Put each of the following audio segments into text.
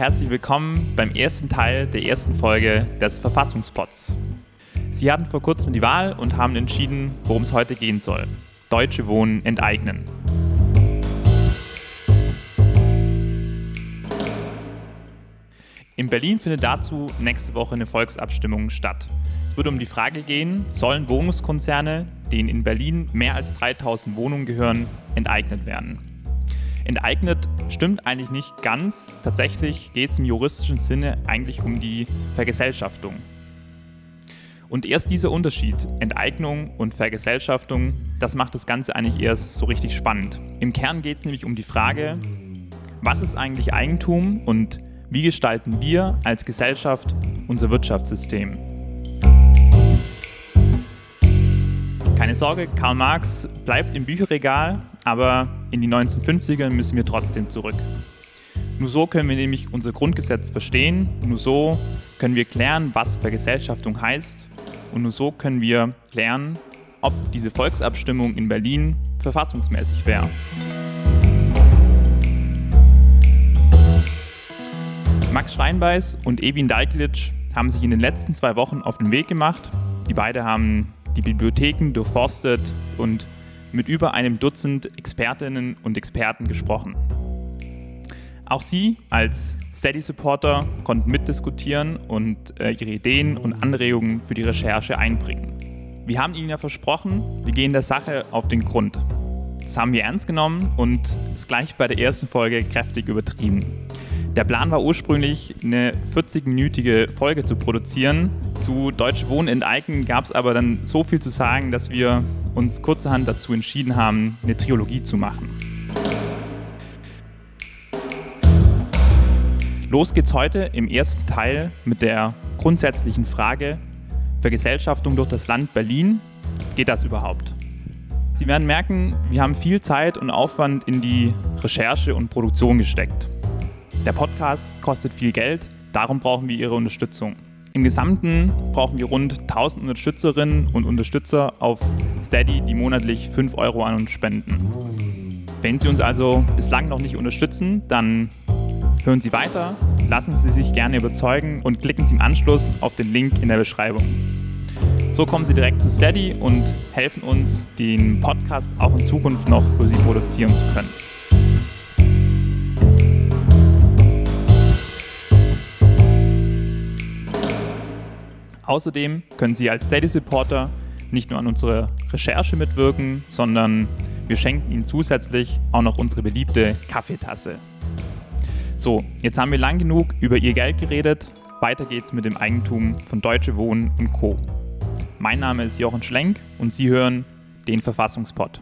Herzlich willkommen beim ersten Teil der ersten Folge des Verfassungspots. Sie hatten vor kurzem die Wahl und haben entschieden, worum es heute gehen soll. Deutsche Wohnen enteignen. In Berlin findet dazu nächste Woche eine Volksabstimmung statt. Es wird um die Frage gehen, sollen Wohnungskonzerne, denen in Berlin mehr als 3000 Wohnungen gehören, enteignet werden. Enteignet stimmt eigentlich nicht ganz. Tatsächlich geht es im juristischen Sinne eigentlich um die Vergesellschaftung. Und erst dieser Unterschied, Enteignung und Vergesellschaftung, das macht das Ganze eigentlich erst so richtig spannend. Im Kern geht es nämlich um die Frage, was ist eigentlich Eigentum und wie gestalten wir als Gesellschaft unser Wirtschaftssystem? Keine Sorge, Karl Marx bleibt im Bücherregal, aber in die 1950er müssen wir trotzdem zurück. Nur so können wir nämlich unser Grundgesetz verstehen, nur so können wir klären, was Vergesellschaftung heißt und nur so können wir klären, ob diese Volksabstimmung in Berlin verfassungsmäßig wäre. Max Steinbeiß und Evin Dalkilic haben sich in den letzten zwei Wochen auf den Weg gemacht. Die beiden haben die Bibliotheken durchforstet und mit über einem Dutzend Expertinnen und Experten gesprochen. Auch Sie als Steady-Supporter konnten mitdiskutieren und äh, Ihre Ideen und Anregungen für die Recherche einbringen. Wir haben Ihnen ja versprochen, wir gehen der Sache auf den Grund. Das haben wir ernst genommen und es gleich bei der ersten Folge kräftig übertrieben. Der Plan war ursprünglich, eine 40-minütige Folge zu produzieren. Zu Deutsch Wohnen enteignen gab es aber dann so viel zu sagen, dass wir uns kurzerhand dazu entschieden haben, eine Trilogie zu machen. Los geht's heute im ersten Teil mit der grundsätzlichen Frage, Vergesellschaftung durch das Land Berlin, geht das überhaupt? Sie werden merken, wir haben viel Zeit und Aufwand in die Recherche und Produktion gesteckt. Der Podcast kostet viel Geld, darum brauchen wir Ihre Unterstützung. Im Gesamten brauchen wir rund 1000 Unterstützerinnen und Unterstützer auf Steady, die monatlich 5 Euro an uns spenden. Wenn Sie uns also bislang noch nicht unterstützen, dann hören Sie weiter, lassen Sie sich gerne überzeugen und klicken Sie im Anschluss auf den Link in der Beschreibung. So kommen Sie direkt zu Steady und helfen uns, den Podcast auch in Zukunft noch für Sie produzieren zu können. Außerdem können Sie als Steady Supporter nicht nur an unserer Recherche mitwirken, sondern wir schenken Ihnen zusätzlich auch noch unsere beliebte Kaffeetasse. So, jetzt haben wir lang genug über Ihr Geld geredet. Weiter geht's mit dem Eigentum von Deutsche Wohnen und Co. Mein Name ist Jochen Schlenk und Sie hören den Verfassungspot.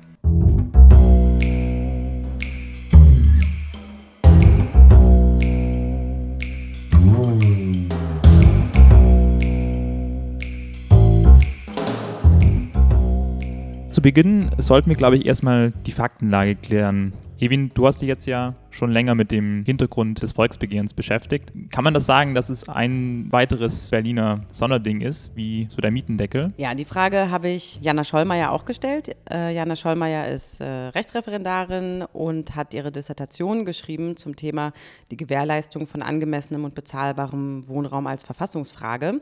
Zu Beginn sollten wir, glaube ich, erstmal die Faktenlage klären. Evin, du hast dich jetzt ja schon länger mit dem Hintergrund des Volksbegehrens beschäftigt. Kann man das sagen, dass es ein weiteres Berliner Sonderding ist, wie so der Mietendeckel? Ja, die Frage habe ich Jana Schollmeier auch gestellt. Äh, Jana Schollmeier ist äh, Rechtsreferendarin und hat ihre Dissertation geschrieben zum Thema die Gewährleistung von angemessenem und bezahlbarem Wohnraum als Verfassungsfrage.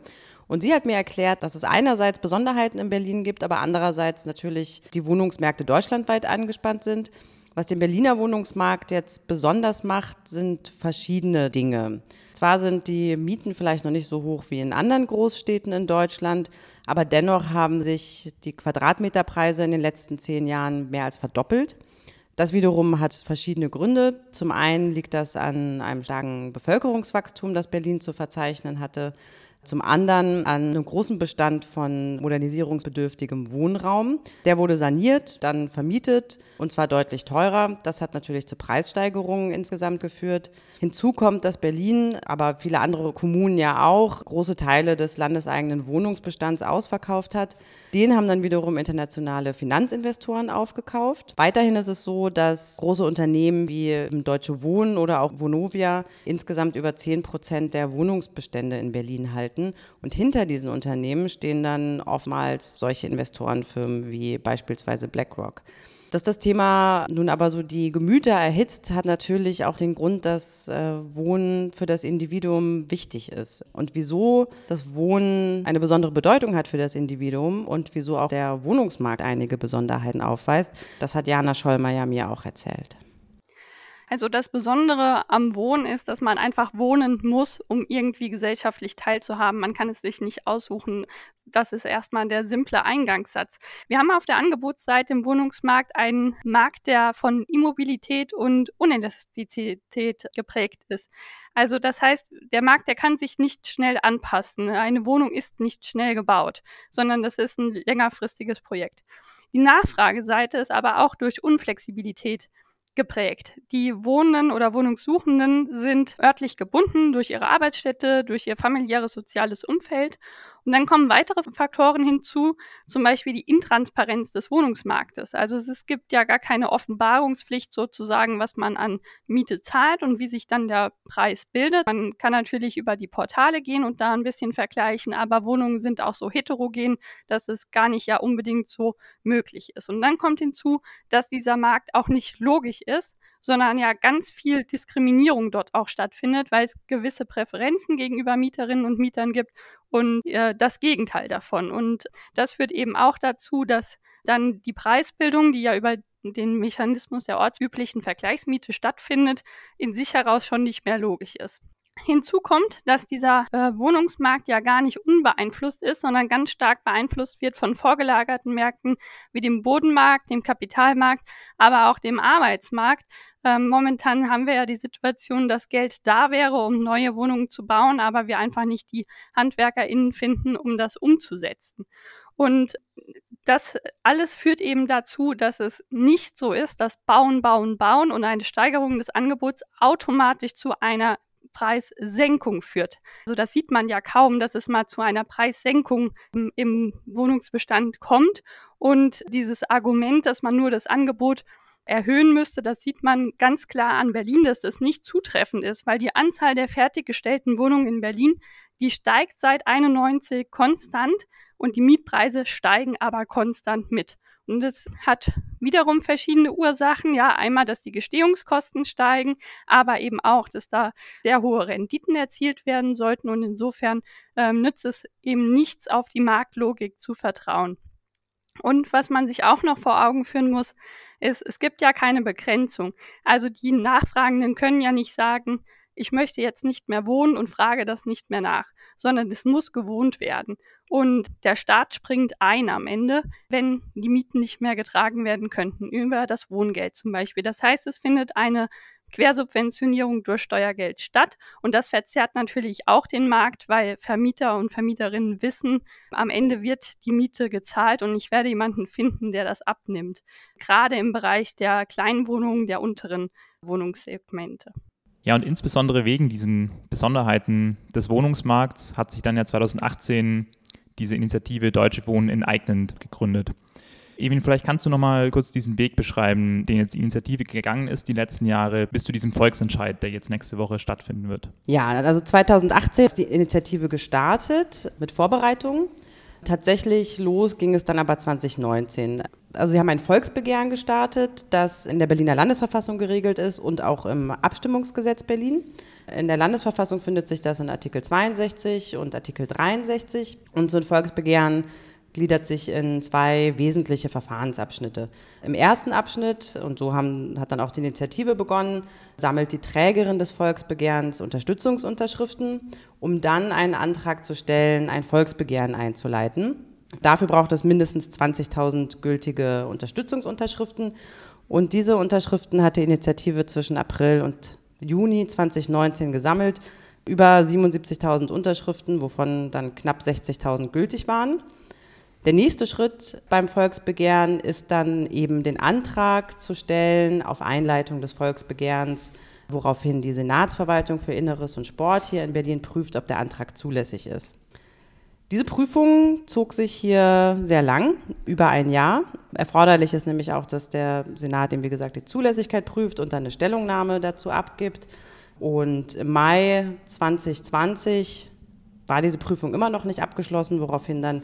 Und sie hat mir erklärt, dass es einerseits Besonderheiten in Berlin gibt, aber andererseits natürlich die Wohnungsmärkte deutschlandweit angespannt sind. Was den Berliner Wohnungsmarkt jetzt besonders macht, sind verschiedene Dinge. Zwar sind die Mieten vielleicht noch nicht so hoch wie in anderen Großstädten in Deutschland, aber dennoch haben sich die Quadratmeterpreise in den letzten zehn Jahren mehr als verdoppelt. Das wiederum hat verschiedene Gründe. Zum einen liegt das an einem starken Bevölkerungswachstum, das Berlin zu verzeichnen hatte zum anderen an einem großen Bestand von modernisierungsbedürftigem Wohnraum. Der wurde saniert, dann vermietet und zwar deutlich teurer. Das hat natürlich zu Preissteigerungen insgesamt geführt. Hinzu kommt, dass Berlin, aber viele andere Kommunen ja auch, große Teile des landeseigenen Wohnungsbestands ausverkauft hat. Den haben dann wiederum internationale Finanzinvestoren aufgekauft. Weiterhin ist es so, dass große Unternehmen wie Deutsche Wohnen oder auch Vonovia insgesamt über 10 Prozent der Wohnungsbestände in Berlin halten. Und hinter diesen Unternehmen stehen dann oftmals solche Investorenfirmen wie beispielsweise BlackRock. Dass das Thema nun aber so die Gemüter erhitzt, hat natürlich auch den Grund, dass äh, Wohnen für das Individuum wichtig ist. Und wieso das Wohnen eine besondere Bedeutung hat für das Individuum und wieso auch der Wohnungsmarkt einige Besonderheiten aufweist, das hat Jana Schollmeier mir auch erzählt. Also das Besondere am Wohnen ist, dass man einfach wohnen muss, um irgendwie gesellschaftlich teilzuhaben. Man kann es sich nicht aussuchen. Das ist erstmal der simple Eingangssatz. Wir haben auf der Angebotsseite im Wohnungsmarkt einen Markt, der von Immobilität und Unelastizität geprägt ist. Also das heißt, der Markt, der kann sich nicht schnell anpassen. Eine Wohnung ist nicht schnell gebaut, sondern das ist ein längerfristiges Projekt. Die Nachfrageseite ist aber auch durch Unflexibilität geprägt. Die Wohnenden oder Wohnungssuchenden sind örtlich gebunden durch ihre Arbeitsstätte, durch ihr familiäres soziales Umfeld und dann kommen weitere Faktoren hinzu, zum Beispiel die Intransparenz des Wohnungsmarktes. Also es gibt ja gar keine Offenbarungspflicht sozusagen, was man an Miete zahlt und wie sich dann der Preis bildet. Man kann natürlich über die Portale gehen und da ein bisschen vergleichen, aber Wohnungen sind auch so heterogen, dass es gar nicht ja unbedingt so möglich ist. Und dann kommt hinzu, dass dieser Markt auch nicht logisch ist, sondern ja ganz viel Diskriminierung dort auch stattfindet, weil es gewisse Präferenzen gegenüber Mieterinnen und Mietern gibt und äh, das Gegenteil davon. Und das führt eben auch dazu, dass dann die Preisbildung, die ja über den Mechanismus der ortsüblichen Vergleichsmiete stattfindet, in sich heraus schon nicht mehr logisch ist. Hinzu kommt, dass dieser äh, Wohnungsmarkt ja gar nicht unbeeinflusst ist, sondern ganz stark beeinflusst wird von vorgelagerten Märkten wie dem Bodenmarkt, dem Kapitalmarkt, aber auch dem Arbeitsmarkt. Ähm, momentan haben wir ja die Situation, dass Geld da wäre, um neue Wohnungen zu bauen, aber wir einfach nicht die HandwerkerInnen finden, um das umzusetzen. Und das alles führt eben dazu, dass es nicht so ist, dass Bauen, Bauen, Bauen und eine Steigerung des Angebots automatisch zu einer Preissenkung führt. Also das sieht man ja kaum, dass es mal zu einer Preissenkung im, Wohnungsbestand kommt. Und dieses Argument, dass man nur das Angebot erhöhen müsste, das sieht man ganz klar an Berlin, dass das nicht zutreffend ist, weil die Anzahl der fertiggestellten Wohnungen in Berlin, die steigt seit 91 konstant und die Mietpreise steigen aber konstant mit. Und es hat wiederum verschiedene Ursachen. Ja, einmal, dass die Gestehungskosten steigen, aber eben auch, dass da sehr hohe Renditen erzielt werden sollten. Und insofern ähm, nützt es eben nichts, auf die Marktlogik zu vertrauen. Und was man sich auch noch vor Augen führen muss, ist, es gibt ja keine Begrenzung. Also die Nachfragenden können ja nicht sagen, ich möchte jetzt nicht mehr wohnen und frage das nicht mehr nach, sondern es muss gewohnt werden. Und der Staat springt ein am Ende, wenn die Mieten nicht mehr getragen werden könnten, über das Wohngeld zum Beispiel. Das heißt, es findet eine Quersubventionierung durch Steuergeld statt. Und das verzerrt natürlich auch den Markt, weil Vermieter und Vermieterinnen wissen, am Ende wird die Miete gezahlt und ich werde jemanden finden, der das abnimmt. Gerade im Bereich der kleinen Wohnungen, der unteren Wohnungssegmente. Ja, und insbesondere wegen diesen Besonderheiten des Wohnungsmarkts hat sich dann ja 2018 diese Initiative Deutsche Wohnen enteignend gegründet. Evin, vielleicht kannst du noch mal kurz diesen Weg beschreiben, den jetzt die Initiative gegangen ist, die letzten Jahre, bis zu diesem Volksentscheid, der jetzt nächste Woche stattfinden wird. Ja, also 2018 ist die Initiative gestartet mit Vorbereitungen. Tatsächlich los ging es dann aber 2019. Also sie haben ein Volksbegehren gestartet, das in der Berliner Landesverfassung geregelt ist und auch im Abstimmungsgesetz Berlin. In der Landesverfassung findet sich das in Artikel 62 und Artikel 63. Und so ein Volksbegehren gliedert sich in zwei wesentliche Verfahrensabschnitte. Im ersten Abschnitt, und so haben, hat dann auch die Initiative begonnen, sammelt die Trägerin des Volksbegehrens Unterstützungsunterschriften, um dann einen Antrag zu stellen, ein Volksbegehren einzuleiten. Dafür braucht es mindestens 20.000 gültige Unterstützungsunterschriften. Und diese Unterschriften hat die Initiative zwischen April und Juni 2019 gesammelt. Über 77.000 Unterschriften, wovon dann knapp 60.000 gültig waren. Der nächste Schritt beim Volksbegehren ist dann eben den Antrag zu stellen auf Einleitung des Volksbegehrens, woraufhin die Senatsverwaltung für Inneres und Sport hier in Berlin prüft, ob der Antrag zulässig ist. Diese Prüfung zog sich hier sehr lang, über ein Jahr. Erforderlich ist nämlich auch, dass der Senat, dem wie gesagt die Zulässigkeit prüft und dann eine Stellungnahme dazu abgibt. Und im Mai 2020 war diese Prüfung immer noch nicht abgeschlossen, woraufhin dann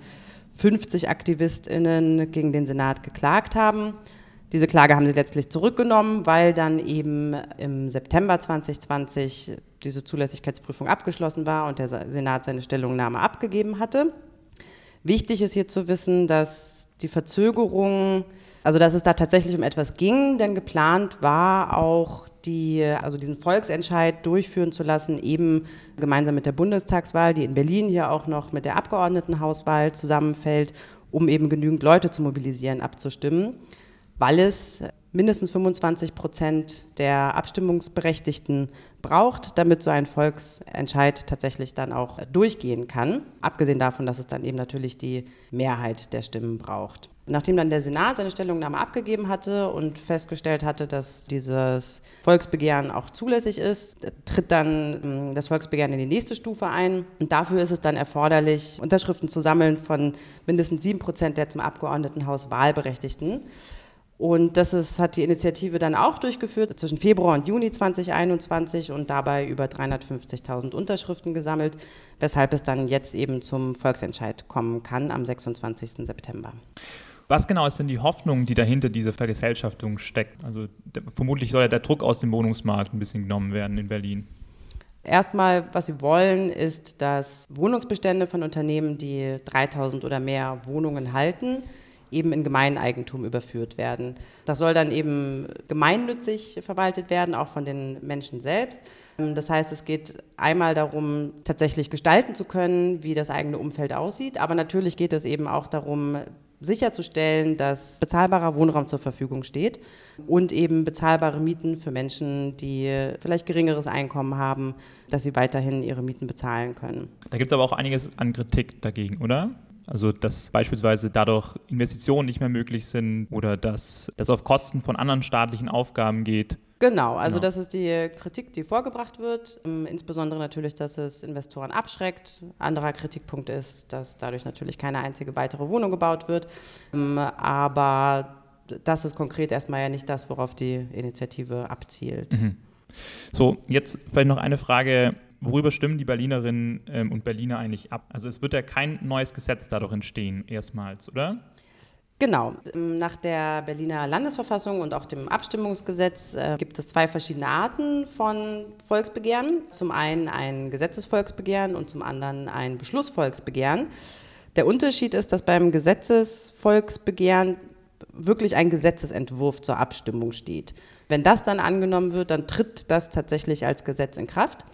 50 AktivistInnen gegen den Senat geklagt haben. Diese Klage haben sie letztlich zurückgenommen, weil dann eben im September 2020 diese Zulässigkeitsprüfung abgeschlossen war und der Senat seine Stellungnahme abgegeben hatte. Wichtig ist hier zu wissen, dass die Verzögerung, also dass es da tatsächlich um etwas ging, denn geplant war auch die, also diesen Volksentscheid durchführen zu lassen, eben gemeinsam mit der Bundestagswahl, die in Berlin hier auch noch mit der Abgeordnetenhauswahl zusammenfällt, um eben genügend Leute zu mobilisieren, abzustimmen weil es mindestens 25 Prozent der Abstimmungsberechtigten braucht, damit so ein Volksentscheid tatsächlich dann auch durchgehen kann. Abgesehen davon, dass es dann eben natürlich die Mehrheit der Stimmen braucht. Nachdem dann der Senat seine Stellungnahme abgegeben hatte und festgestellt hatte, dass dieses Volksbegehren auch zulässig ist, tritt dann ähm, das Volksbegehren in die nächste Stufe ein. Und dafür ist es dann erforderlich, Unterschriften zu sammeln von mindestens sieben Prozent der zum Abgeordnetenhaus Wahlberechtigten. Und das ist, hat die Initiative dann auch durchgeführt zwischen Februar und Juni 2021 und dabei über 350.000 Unterschriften gesammelt, weshalb es dann jetzt eben zum Volksentscheid kommen kann am 26. September. Was genau ist denn die Hoffnung, die dahinter dieser Vergesellschaftung steckt? Also der, vermutlich soll ja der Druck aus dem Wohnungsmarkt ein bisschen genommen werden in Berlin. Erstmal, was sie wollen, ist, dass Wohnungsbestände von Unternehmen, die 3000 oder mehr Wohnungen halten, eben in Gemeineigentum überführt werden. Das soll dann eben gemeinnützig verwaltet werden, auch von den Menschen selbst. Das heißt, es geht einmal darum, tatsächlich gestalten zu können, wie das eigene Umfeld aussieht, aber natürlich geht es eben auch darum, sicherzustellen, dass bezahlbarer Wohnraum zur Verfügung steht und eben bezahlbare Mieten für Menschen, die vielleicht geringeres Einkommen haben, dass sie weiterhin ihre Mieten bezahlen können. Da gibt es aber auch einiges an Kritik dagegen, oder? Also dass beispielsweise dadurch Investitionen nicht mehr möglich sind oder dass das auf Kosten von anderen staatlichen Aufgaben geht. Genau, also genau. das ist die Kritik, die vorgebracht wird. Ähm, insbesondere natürlich, dass es Investoren abschreckt. Anderer Kritikpunkt ist, dass dadurch natürlich keine einzige weitere Wohnung gebaut wird. Ähm, aber das ist konkret erstmal ja nicht das, worauf die Initiative abzielt. Mhm. So, jetzt vielleicht noch eine Frage worüber stimmen die Berlinerinnen ähm, und Berliner eigentlich ab? Also es wird ja kein neues Gesetz dadurch entstehen, erstmals, oder? Genau. Nach der Berliner Landesverfassung und auch dem Abstimmungsgesetz äh, gibt es zwei verschiedene Arten von Volksbegehren. Zum einen ein Gesetzesvolksbegehren und zum anderen ein Beschlussvolksbegehren. Der Unterschied ist, dass beim Gesetzesvolksbegehren wirklich ein Gesetzesentwurf zur Abstimmung steht. Wenn das dann angenommen wird, dann tritt das tatsächlich als Gesetz in Kraft.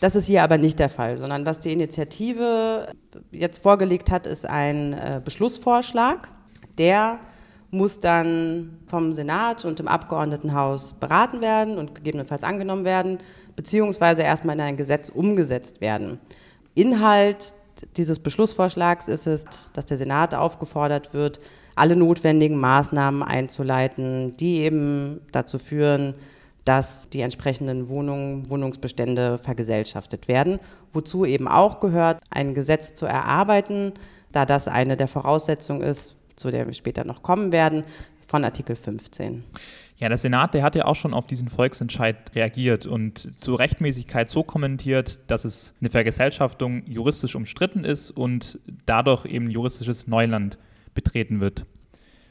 Das ist hier aber nicht der Fall, sondern was die Initiative jetzt vorgelegt hat, ist ein äh, Beschlussvorschlag. Der muss dann vom Senat und dem Abgeordnetenhaus beraten werden und gegebenenfalls angenommen werden, beziehungsweise erstmal in ein Gesetz umgesetzt werden. Inhalt dieses Beschlussvorschlags ist es, dass der Senat aufgefordert wird, alle notwendigen Maßnahmen einzuleiten, die eben dazu führen, dass die entsprechenden Wohnungen, Wohnungsbestände vergesellschaftet werden, wozu eben auch gehört, ein Gesetz zu erarbeiten, da das eine der Voraussetzungen ist, zu der wir später noch kommen werden, von Artikel 15. Ja, der Senat, der hat ja auch schon auf diesen Volksentscheid reagiert und zur Rechtmäßigkeit so kommentiert, dass es eine Vergesellschaftung juristisch umstritten ist und dadurch eben juristisches Neuland betreten wird.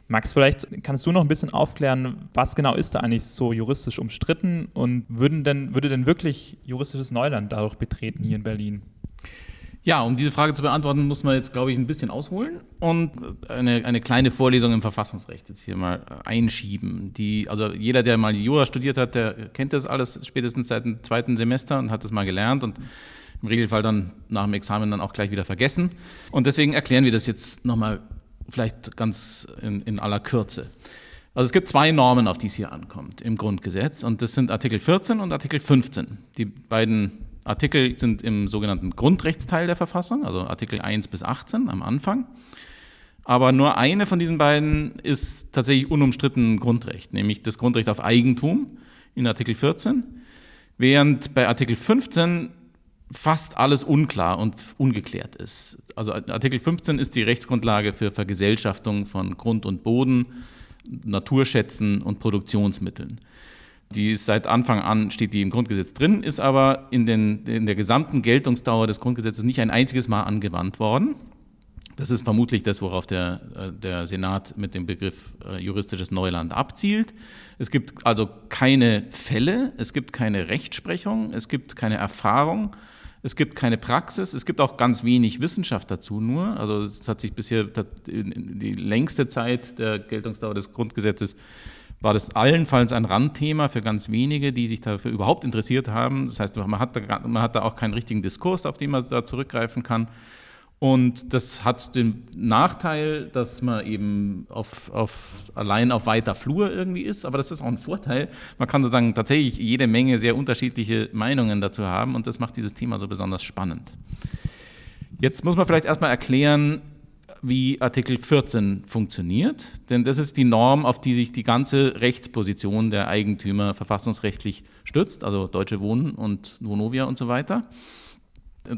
Max, vielleicht kannst du noch ein bisschen aufklären, was genau ist da eigentlich so juristisch umstritten und würden denn, würde denn wirklich juristisches Neuland dadurch betreten hier in Berlin? Ja, um diese Frage zu beantworten, muss man jetzt, glaube ich, ein bisschen ausholen und eine, eine kleine Vorlesung im Verfassungsrecht jetzt hier mal einschieben. Die, also jeder, der mal Jura studiert hat, der kennt das alles spätestens seit dem zweiten Semester und hat das mal gelernt und im Regelfall dann nach dem Examen dann auch gleich wieder vergessen. Und deswegen erklären wir das jetzt nochmal vielleicht ganz in, in aller Kürze. Also es gibt zwei Normen, auf die es hier ankommt im Grundgesetz und das sind Artikel 14 und Artikel 15. Die beiden Artikel sind im sogenannten Grundrechtsteil der Verfassung, also Artikel 1 bis 18 am Anfang. Aber nur eine von diesen beiden ist tatsächlich unumstritten Grundrecht, nämlich das Grundrecht auf Eigentum in Artikel 14, während bei Artikel 15 fast alles unklar und ungeklärt ist. Also Artikel 15 ist die Rechtsgrundlage für Vergesellschaftung von Grund und Boden, Naturschätzen und Produktionsmitteln. Die ist seit Anfang an steht die im Grundgesetz drin, ist aber in, den, in der gesamten Geltungsdauer des Grundgesetzes nicht ein einziges Mal angewandt worden. Das ist vermutlich das, worauf der, äh, der Senat mit dem Begriff äh, juristisches Neuland abzielt. Es gibt also keine Fälle, es gibt keine Rechtsprechung, es gibt keine Erfahrung, es gibt keine Praxis, es gibt auch ganz wenig Wissenschaft dazu nur. Also es hat sich bisher die längste Zeit der Geltungsdauer des Grundgesetzes war das allenfalls ein Randthema für ganz wenige, die sich dafür überhaupt interessiert haben. Das heißt, man hat da, man hat da auch keinen richtigen Diskurs, auf den man da zurückgreifen kann. Und das hat den Nachteil, dass man eben auf, auf, allein auf weiter Flur irgendwie ist, aber das ist auch ein Vorteil. Man kann sozusagen tatsächlich jede Menge sehr unterschiedliche Meinungen dazu haben und das macht dieses Thema so besonders spannend. Jetzt muss man vielleicht erstmal erklären, wie Artikel 14 funktioniert, denn das ist die Norm, auf die sich die ganze Rechtsposition der Eigentümer verfassungsrechtlich stützt, also Deutsche Wohnen und Vonovia und so weiter.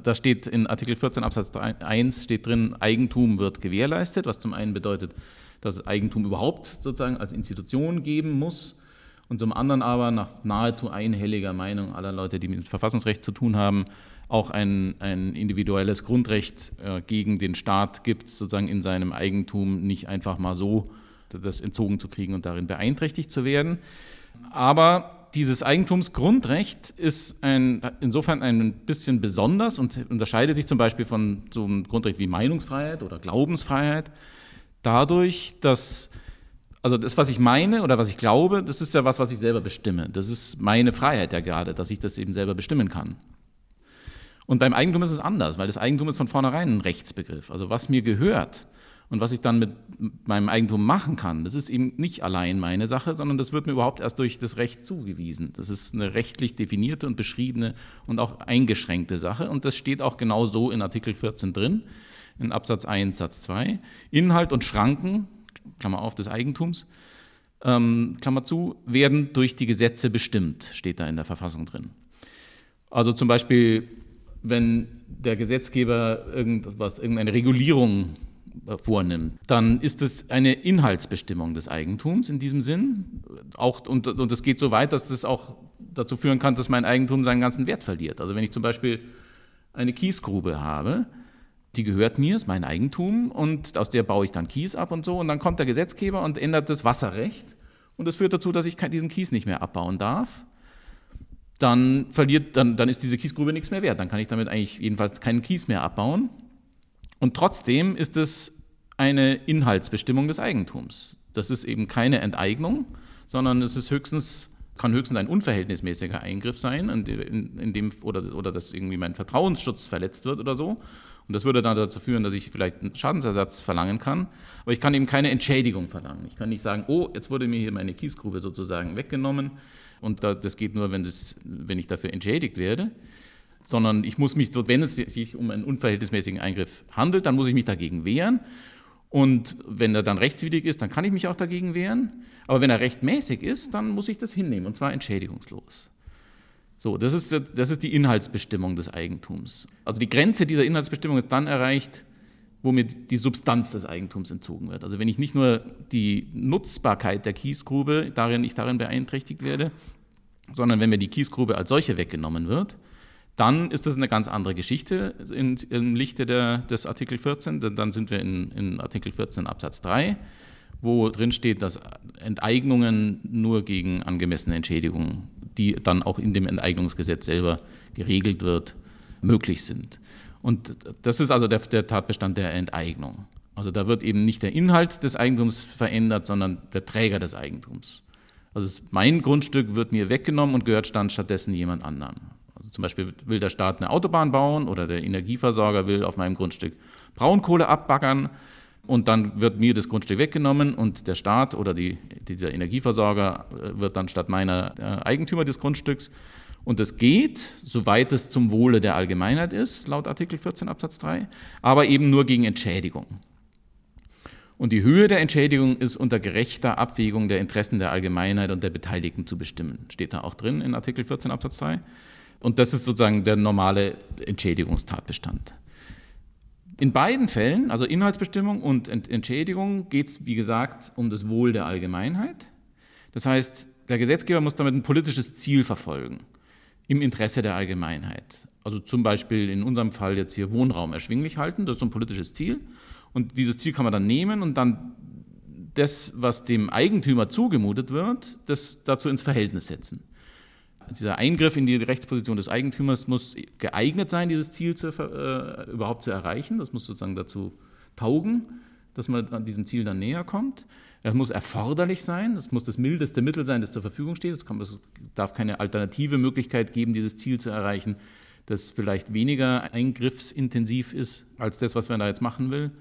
Da steht in Artikel 14 Absatz 1 steht drin, Eigentum wird gewährleistet, was zum einen bedeutet, dass es Eigentum überhaupt sozusagen als Institution geben muss und zum anderen aber nach nahezu einhelliger Meinung aller Leute, die mit Verfassungsrecht zu tun haben, auch ein, ein individuelles Grundrecht äh, gegen den Staat gibt, sozusagen in seinem Eigentum nicht einfach mal so das entzogen zu kriegen und darin beeinträchtigt zu werden. Aber dieses Eigentumsgrundrecht ist ein, insofern ein bisschen besonders und unterscheidet sich zum Beispiel von so einem Grundrecht wie Meinungsfreiheit oder Glaubensfreiheit dadurch, dass also das, was ich meine oder was ich glaube, das ist ja was, was ich selber bestimme. Das ist meine Freiheit ja gerade, dass ich das eben selber bestimmen kann. Und beim Eigentum ist es anders, weil das Eigentum ist von vornherein ein Rechtsbegriff. Also was mir gehört und was ich dann mit meinem Eigentum machen kann, das ist eben nicht allein meine Sache, sondern das wird mir überhaupt erst durch das Recht zugewiesen. Das ist eine rechtlich definierte und beschriebene und auch eingeschränkte Sache. Und das steht auch genau so in Artikel 14 drin, in Absatz 1, Satz 2. Inhalt und Schranken, Klammer auf, des Eigentums, ähm, Klammer zu, werden durch die Gesetze bestimmt, steht da in der Verfassung drin. Also zum Beispiel wenn der Gesetzgeber irgendwas, irgendeine Regulierung vornimmt, dann ist es eine Inhaltsbestimmung des Eigentums in diesem Sinn. Auch, und, und das geht so weit, dass das auch dazu führen kann, dass mein Eigentum seinen ganzen Wert verliert. Also wenn ich zum Beispiel eine Kiesgrube habe, die gehört mir, ist mein Eigentum und aus der baue ich dann Kies ab und so und dann kommt der Gesetzgeber und ändert das Wasserrecht und das führt dazu, dass ich diesen Kies nicht mehr abbauen darf dann verliert, dann, dann ist diese Kiesgrube nichts mehr wert. Dann kann ich damit eigentlich jedenfalls keinen Kies mehr abbauen. Und trotzdem ist es eine Inhaltsbestimmung des Eigentums. Das ist eben keine Enteignung, sondern es ist höchstens, kann höchstens ein unverhältnismäßiger Eingriff sein, in, dem, oder, oder dass irgendwie mein Vertrauensschutz verletzt wird oder so. Und das würde dann dazu führen, dass ich vielleicht einen Schadensersatz verlangen kann. Aber ich kann eben keine Entschädigung verlangen. Ich kann nicht sagen, oh, jetzt wurde mir hier meine Kiesgrube sozusagen weggenommen und das geht nur, wenn, das, wenn ich dafür entschädigt werde. Sondern ich muss mich, wenn es sich um einen unverhältnismäßigen Eingriff handelt, dann muss ich mich dagegen wehren. Und wenn er dann rechtswidrig ist, dann kann ich mich auch dagegen wehren. Aber wenn er rechtmäßig ist, dann muss ich das hinnehmen, und zwar entschädigungslos. So, das ist, das ist die Inhaltsbestimmung des Eigentums. Also die Grenze dieser Inhaltsbestimmung ist dann erreicht, wo mir die Substanz des Eigentums entzogen wird. Also wenn ich nicht nur die Nutzbarkeit der Kiesgrube, darin, ich darin beeinträchtigt werde, sondern wenn mir die Kiesgrube als solche weggenommen wird, dann ist das eine ganz andere Geschichte in, im Lichte der, des Artikel 14. Dann sind wir in, in Artikel 14 Absatz 3, wo drin steht, dass Enteignungen nur gegen angemessene Entschädigungen, die dann auch in dem Enteignungsgesetz selber geregelt wird, möglich sind. Und das ist also der, der Tatbestand der Enteignung. Also da wird eben nicht der Inhalt des Eigentums verändert, sondern der Träger des Eigentums. Also mein Grundstück wird mir weggenommen und gehört dann stattdessen jemand anderem. Zum Beispiel will der Staat eine Autobahn bauen oder der Energieversorger will auf meinem Grundstück Braunkohle abbaggern und dann wird mir das Grundstück weggenommen und der Staat oder die, dieser Energieversorger äh, wird dann statt meiner äh, Eigentümer des Grundstücks und es geht, soweit es zum Wohle der Allgemeinheit ist, laut Artikel 14 Absatz 3, aber eben nur gegen Entschädigung. Und die Höhe der Entschädigung ist unter gerechter Abwägung der Interessen der Allgemeinheit und der Beteiligten zu bestimmen. Steht da auch drin in Artikel 14 Absatz 3. Und das ist sozusagen der normale Entschädigungstatbestand. In beiden Fällen, also Inhaltsbestimmung und Entschädigung, geht es, wie gesagt, um das Wohl der Allgemeinheit. Das heißt, der Gesetzgeber muss damit ein politisches Ziel verfolgen im Interesse der Allgemeinheit. Also zum Beispiel in unserem Fall jetzt hier Wohnraum erschwinglich halten, das ist so ein politisches Ziel. Und dieses Ziel kann man dann nehmen und dann das, was dem Eigentümer zugemutet wird, das dazu ins Verhältnis setzen. Dieser Eingriff in die Rechtsposition des Eigentümers muss geeignet sein, dieses Ziel zu, äh, überhaupt zu erreichen. Das muss sozusagen dazu taugen, dass man an diesem Ziel dann näher kommt. Es muss erforderlich sein, es muss das mildeste Mittel sein, das zur Verfügung steht. Es, es darf keine alternative Möglichkeit geben, dieses Ziel zu erreichen, das vielleicht weniger eingriffsintensiv ist als das, was man da jetzt machen will.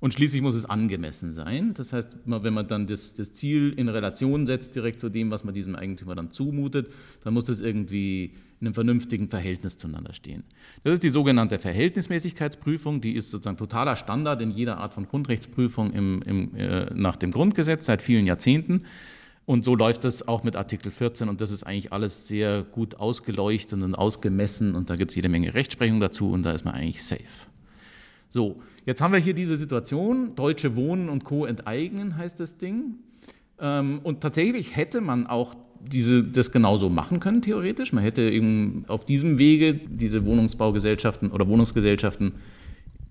Und schließlich muss es angemessen sein. Das heißt, wenn man dann das, das, Ziel in Relation setzt, direkt zu dem, was man diesem Eigentümer dann zumutet, dann muss das irgendwie in einem vernünftigen Verhältnis zueinander stehen. Das ist die sogenannte Verhältnismäßigkeitsprüfung. Die ist sozusagen totaler Standard in jeder Art von Grundrechtsprüfung im, im, äh, nach dem Grundgesetz seit vielen Jahrzehnten. Und so läuft das auch mit Artikel 14 und das ist eigentlich alles sehr gut ausgeleuchtet und ausgemessen und da gibt es jede Menge Rechtsprechung dazu und da ist man eigentlich safe. So, jetzt haben wir hier diese Situation, Deutsche Wohnen und Co. enteignen heißt das Ding. Ähm, und tatsächlich hätte man auch diese, das genauso machen können, theoretisch. Man hätte eben auf diesem Wege diese Wohnungsbaugesellschaften oder Wohnungsgesellschaften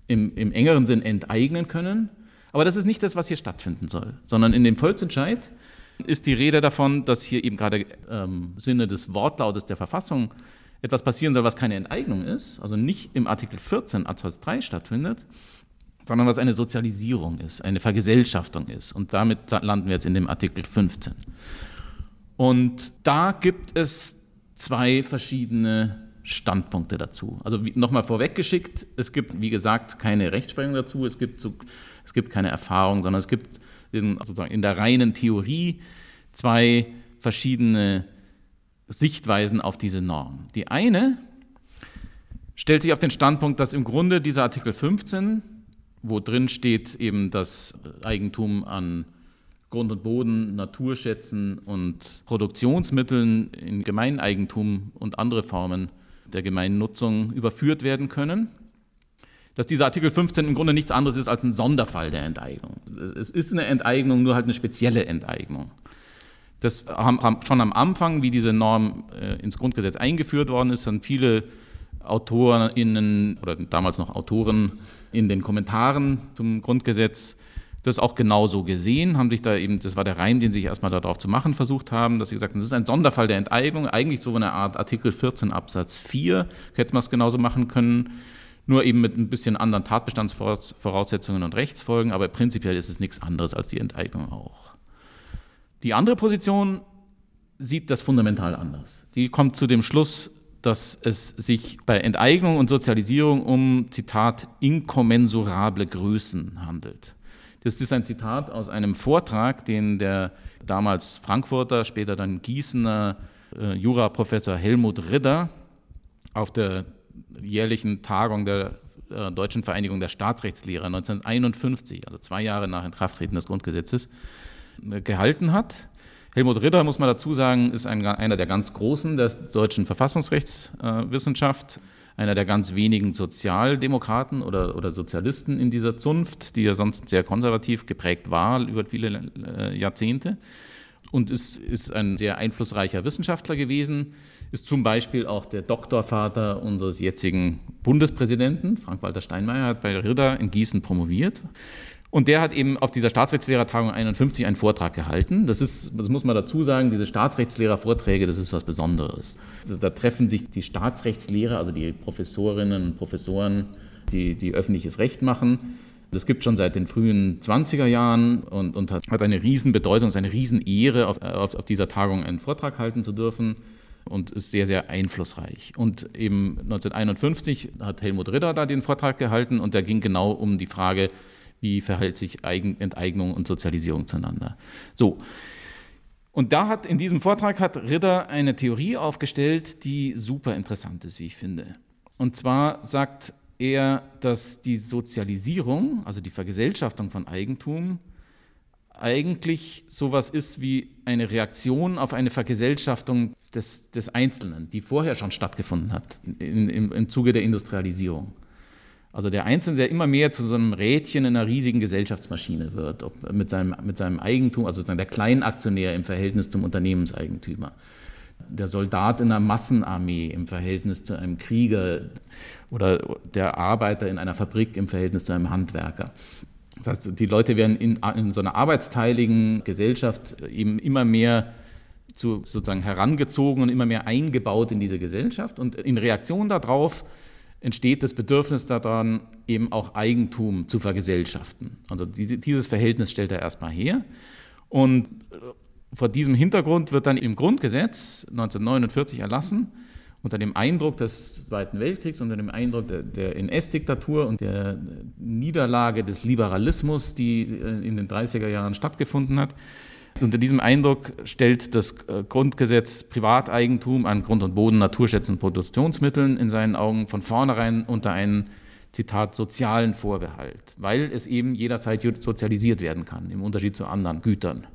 im, im engeren Sinn enteignen können. Aber das ist nicht das, was hier stattfinden soll, sondern in dem Volksentscheid ist die Rede davon, dass hier eben gerade ähm, Sinne des Wortlautes der Verfassung etwas passieren soll, was keine Enteignung ist, also nicht im Artikel 14 Absatz 3 stattfindet, sondern was eine Sozialisierung ist, eine Vergesellschaftung ist. Und damit landen wir jetzt in dem Artikel 15. Und da gibt es zwei verschiedene Standpunkte dazu. Also nochmal vorweggeschickt, es gibt, wie gesagt, keine Rechtsprechung dazu, es gibt, so, es gibt keine Erfahrung, sondern es gibt in, sozusagen in der reinen Theorie zwei verschiedene Sichtweisen auf diese Norm. Die eine stellt sich auf den Standpunkt, dass im Grunde dieser Artikel 15, wo drin steht eben das Eigentum an Grund und Boden, Naturschätzen und Produktionsmitteln in Gemeineigentum und andere Formen der Gemeinnutzung überführt werden können, dass dieser Artikel 15 im Grunde nichts anderes ist als ein Sonderfall der Enteignung. Es ist eine Enteignung, nur halt eine spezielle Enteignung. Das haben, schon am Anfang, wie diese Norm äh, ins Grundgesetz eingeführt worden ist, haben viele AutorInnen oder damals noch Autoren in den Kommentaren zum Grundgesetz das auch genauso gesehen, haben sich da eben, das war der Reim, den sie sich erstmal darauf zu machen versucht haben, dass sie gesagt haben, das ist ein Sonderfall der Enteignung, eigentlich so eine Art Artikel 14 Absatz 4, hätte man es genauso machen können, nur eben mit ein bisschen anderen Tatbestandsvoraussetzungen und Rechtsfolgen, aber prinzipiell ist es nichts anderes als die Enteignung auch. Die andere Position sieht das fundamental anders. Die kommt zu dem Schluss, dass es sich bei Enteignung und Sozialisierung um, Zitat, inkommensurable Größen handelt. Das ist ein Zitat aus einem Vortrag, den der damals Frankfurter, später dann Gießener äh, Juraprofessor Helmut Ridder auf der jährlichen Tagung der äh, Deutschen Vereinigung der Staatsrechtslehrer 1951, also zwei Jahre nach Inkrafttreten des Grundgesetzes, gehalten hat. Helmut Ritter, muss man dazu sagen, ist ein, einer der ganz Großen der deutschen Verfassungsrechtswissenschaft, einer der ganz wenigen Sozialdemokraten oder, oder Sozialisten in dieser Zunft, die ja sonst sehr konservativ geprägt war über viele äh, Jahrzehnte und ist, ist ein sehr einflussreicher Wissenschaftler gewesen, ist zum Beispiel auch der Doktorvater unseres jetzigen Bundespräsidenten, Frank-Walter Steinmeier, hat bei Ritter in Gießen promoviert. Und der hat eben auf dieser Staatsrechtslehrertagung 51 einen Vortrag gehalten. Das ist, das muss man dazu sagen, diese Staatsrechtslehrervorträge, das ist was Besonderes. Da treffen sich die Staatsrechtslehrer, also die Professorinnen und Professoren, die, die öffentliches Recht machen. Das gibt schon seit den frühen 20er Jahren und, und hat, hat eine Riesenbedeutung, es ist eine Riesenehre, auf, auf, auf dieser Tagung einen Vortrag halten zu dürfen und ist sehr, sehr einflussreich. Und eben 1951 hat Helmut Ritter da den Vortrag gehalten und der ging genau um die Frage, wie verhält sich Enteignung und Sozialisierung zueinander. So. Und da hat in diesem Vortrag hat Ritter eine Theorie aufgestellt, die super interessant ist, wie ich finde. Und zwar sagt er, dass die Sozialisierung, also die Vergesellschaftung von Eigentum, eigentlich sowas ist wie eine Reaktion auf eine Vergesellschaftung des, des Einzelnen, die vorher schon stattgefunden hat in, im, im Zuge der Industrialisierung. Also der Einzelne, der immer mehr zu so einem Rädchen in einer riesigen Gesellschaftsmaschine wird, mit seinem, mit seinem Eigentum, also sozusagen der Kleinaktionär im Verhältnis zum Unternehmenseigentümer, der Soldat in einer Massenarmee im Verhältnis zu einem Krieger oder der Arbeiter in einer Fabrik im Verhältnis zu einem Handwerker. Das heißt, die Leute werden in, in so einer arbeitsteiligen Gesellschaft eben immer mehr zu, sozusagen herangezogen und immer mehr eingebaut in diese Gesellschaft. Und in Reaktion darauf entsteht das Bedürfnis daran, eben auch Eigentum zu vergesellschaften. Also dieses Verhältnis stellt er erstmal her. Und äh, vor diesem Hintergrund wird dann im Grundgesetz 1949 erlassen, unter dem Eindruck des Zweiten Weltkriegs, unter dem Eindruck der, NS-Diktatur und der Niederlage des Liberalismus, die äh, in den 30er Jahren stattgefunden hat, unter diesem Eindruck stellt das äh, Grundgesetz Privateigentum an Grund und Boden, Naturschätzen und Produktionsmitteln in seinen Augen von vornherein unter einen Zitat, sozialen Vorbehalt, weil es eben jederzeit sozialisiert werden kann, im Unterschied zu anderen Gütern.